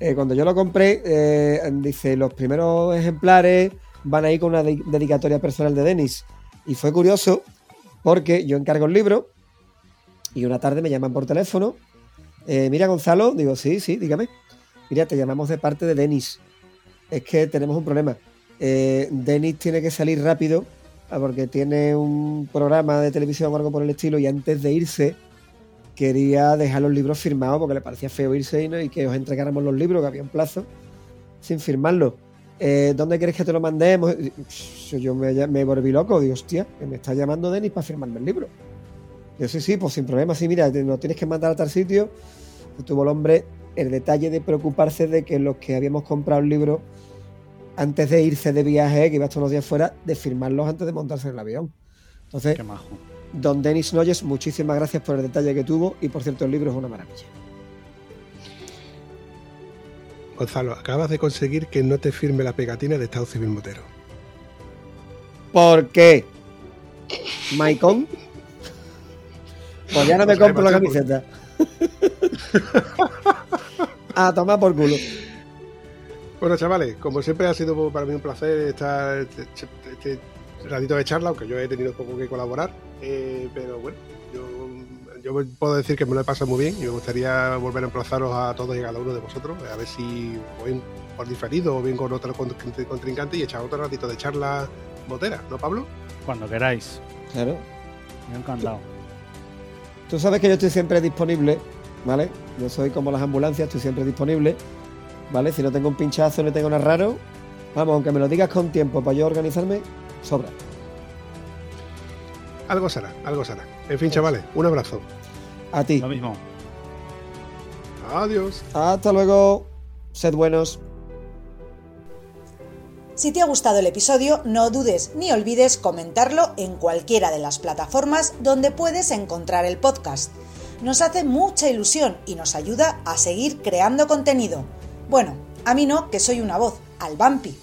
Speaker 2: eh, cuando yo lo compré, eh, dice: los primeros ejemplares van a ir con una de- dedicatoria personal de Denis. Y fue curioso porque yo encargo el libro y una tarde me llaman por teléfono. eh, Mira, Gonzalo, digo: Sí, sí, dígame. Mira, te llamamos de parte de Denis. Es que tenemos un problema. Eh, Denis tiene que salir rápido ah, porque tiene un programa de televisión o algo por el estilo y antes de irse quería dejar los libros firmados porque le parecía feo irse y, no- y que os entregáramos los libros, que había un plazo, sin firmarlos. Eh, ¿Dónde quieres que te lo mandemos? Yo me, me volví loco, digo, hostia, que me está llamando Denis para firmarme el libro. Yo sí, sí, pues sin problema, sí, mira, lo tienes que mandar a tal sitio. Tuvo el hombre el detalle de preocuparse de que los que habíamos comprado el libro antes de irse de viaje, que iba estar unos días fuera, de firmarlos antes de montarse en el avión. Entonces,
Speaker 3: Qué majo.
Speaker 2: Don Denis Noyes, muchísimas gracias por el detalle que tuvo y por cierto el libro es una maravilla.
Speaker 1: Gonzalo, acabas de conseguir que no te firme la pegatina de Estado Civil Motero.
Speaker 2: ¿Por qué? ¿Maicon? Pues ya no me compro la camiseta. A tomar por culo.
Speaker 1: Bueno, chavales, como siempre ha sido para mí un placer estar este, este ratito de charla, aunque yo he tenido poco que colaborar. eh, pero bueno, yo, puedo decir que me lo he pasado muy bien y me gustaría volver a emplazaros a todos y cada uno de vosotros, a ver si o bien por diferido o bien con otro contr- contrincante y echar otro ratito de charla motera, ¿no, Pablo?
Speaker 3: Cuando queráis.
Speaker 2: Claro.
Speaker 3: Me ha encantado.
Speaker 2: Tú sabes que yo estoy siempre disponible, ¿vale? Yo soy como las ambulancias, estoy siempre disponible, ¿vale? Si no tengo un pinchazo, no tengo nada raro, vamos, aunque me lo digas con tiempo para yo organizarme, sobra.
Speaker 1: Algo será, algo será. En fin, chavales, un abrazo.
Speaker 2: A ti.
Speaker 3: Lo mismo.
Speaker 1: Adiós.
Speaker 2: Hasta luego. Sed buenos.
Speaker 8: Si te ha gustado el episodio, no dudes ni olvides comentarlo en cualquiera de las plataformas donde puedes encontrar el podcast. Nos hace mucha ilusión y nos ayuda a seguir creando contenido. Bueno, a mí no, que soy una voz, al Vampi.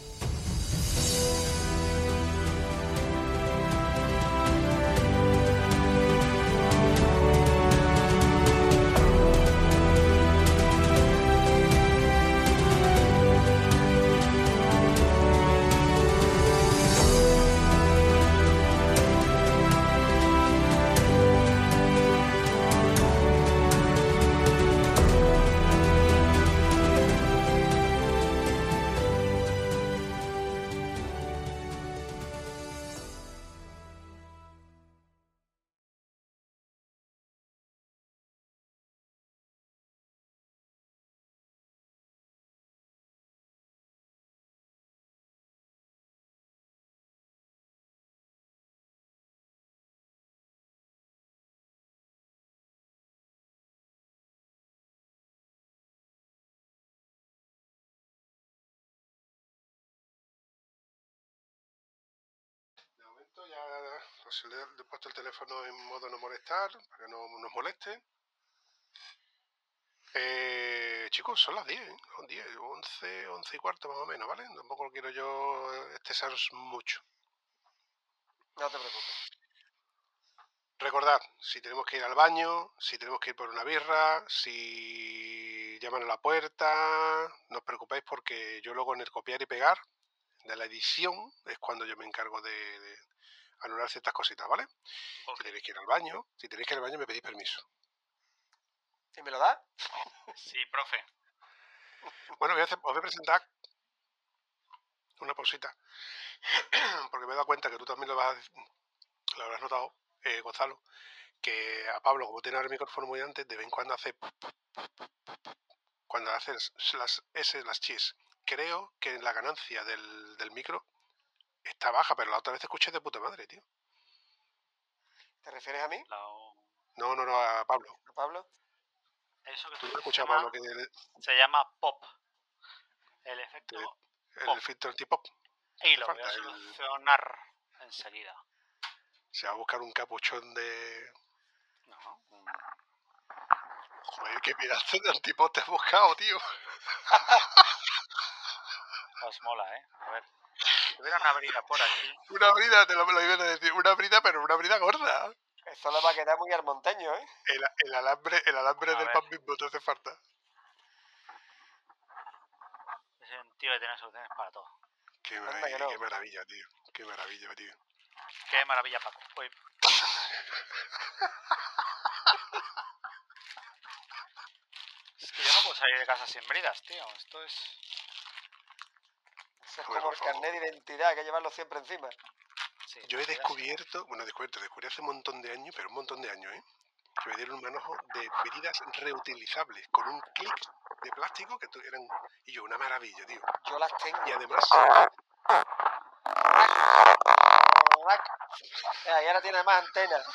Speaker 1: Ya pues, le he puesto el teléfono en modo no molestar, para que no nos moleste. Eh, chicos, son las 10, ¿eh? son 10, 11, 11 y cuarto más o menos, ¿vale? Tampoco quiero yo excesaros mucho.
Speaker 2: No te preocupes.
Speaker 1: Recordad, si tenemos que ir al baño, si tenemos que ir por una birra, si llaman a la puerta, no os preocupéis porque yo luego en el copiar y pegar de la edición es cuando yo me encargo de, de anular ciertas cositas, ¿vale? Si tenéis que ir al baño, si tenéis que ir al baño me pedís permiso.
Speaker 2: ¿Y me lo das?
Speaker 3: Sí, profe.
Speaker 1: Bueno, voy a hacer- os voy a presentar una pausita, porque me he dado cuenta que tú también lo, vas a- lo habrás notado, eh, Gonzalo, que a Pablo, como tiene ahora el micrófono muy antes, de vez en cuando hace... Cuando haces las S, las chis. Creo que la ganancia del, del micro está baja, pero la otra vez te escuché de puta madre, tío.
Speaker 2: ¿Te refieres a mí,
Speaker 3: La-
Speaker 1: No, no, no, a Pablo.
Speaker 2: a Pablo?
Speaker 3: Eso que
Speaker 1: Tú
Speaker 3: tú
Speaker 1: escuchas
Speaker 3: se
Speaker 1: a
Speaker 3: llama,
Speaker 1: Pablo que el,
Speaker 3: se llama pop. El efecto
Speaker 1: el
Speaker 3: Pop.
Speaker 1: filtro anti-pop
Speaker 3: y lo voy a
Speaker 1: el-
Speaker 3: solucionar enseguida.
Speaker 1: se va a buscar un capuchón de.
Speaker 3: No,
Speaker 1: Joder, qué pedazo de antipop te has buscado, tío.
Speaker 3: os mola, ¿eh? A ver, si tuviera una brida por aquí,
Speaker 1: Una brida, te lo, lo iba a decir. Una brida, pero una brida gorda.
Speaker 2: Esto le va a quedar muy armonteño, ¿eh?
Speaker 1: El, el alambre, el alambre
Speaker 3: A
Speaker 1: del
Speaker 3: ver.
Speaker 1: pan mismo te hace falta.
Speaker 3: soy un tío que tiene soluciones para todo.
Speaker 1: Qué maravilla,
Speaker 2: no.
Speaker 1: qué maravilla, tío. Qué maravilla, tío.
Speaker 3: Qué maravilla, Paco. Uy, es que yo no puedo salir de casa sin bridas, tío. Esto es...
Speaker 2: Eso es como el carnet de identidad, hay que llevarlo siempre encima.
Speaker 3: sí,
Speaker 1: Yo he descubierto, bueno, descubierto, descubrí hace un montón de años, pero un montón de años, ¿eh? Que me dieron un manojo de bridas reutilizables con un clic de plástico que eran. Y yo, una maravilla, tío.
Speaker 2: Yo las tengo.
Speaker 1: Y además,
Speaker 2: y ahora tiene más antenas.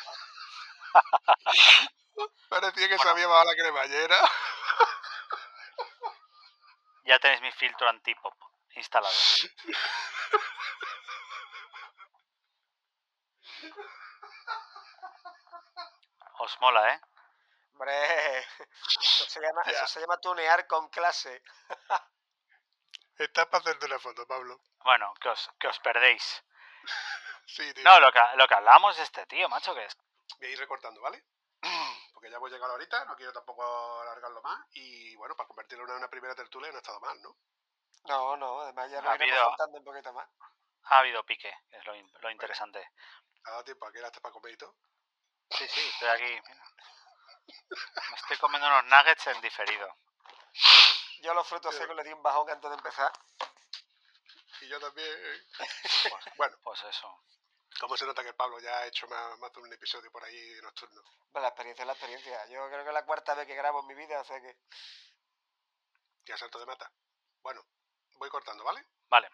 Speaker 1: parecía que se había bajado la cremallera.
Speaker 3: Ya tenéis mi filtro antipop instalado. Os mola, ¿eh?
Speaker 2: Hombre, eso se llama, eso se llama tunear con clase.
Speaker 1: Estás para hacerte una foto, Pablo.
Speaker 3: Bueno, que os, que os perdéis.
Speaker 1: Sí, tío.
Speaker 3: No, lo que, lo que hablamos de este tío, macho, que es...
Speaker 1: Voy a ir recortando, ¿vale? Porque ya hemos llegado ahorita, no quiero tampoco alargarlo más. Y bueno, para convertirlo en una primera tertulia no ha estado mal, ¿no?
Speaker 2: No, no, además ya
Speaker 3: Ha
Speaker 2: nos iremos
Speaker 3: habido-
Speaker 2: contando un poquito más.
Speaker 3: Ha habido pique, es lo, lo interesante.
Speaker 1: ¿Ha dado tiempo a que hasta para comer y todo?
Speaker 3: Sí, sí, estoy aquí. mira. Me estoy comiendo unos nuggets en diferido.
Speaker 2: Yo a los frutos secos le di un bajón antes de empezar.
Speaker 1: Y yo también. Bueno,
Speaker 3: Pues eso.
Speaker 1: ¿cómo se nota que el Pablo ya ha hecho más, más de un episodio por ahí nocturno?
Speaker 2: Bueno, la experiencia es la experiencia. Yo creo que es la cuarta vez que grabo en mi vida, o sea que...
Speaker 1: Ya salto de mata. Bueno, voy cortando, ¿vale?
Speaker 3: Vale.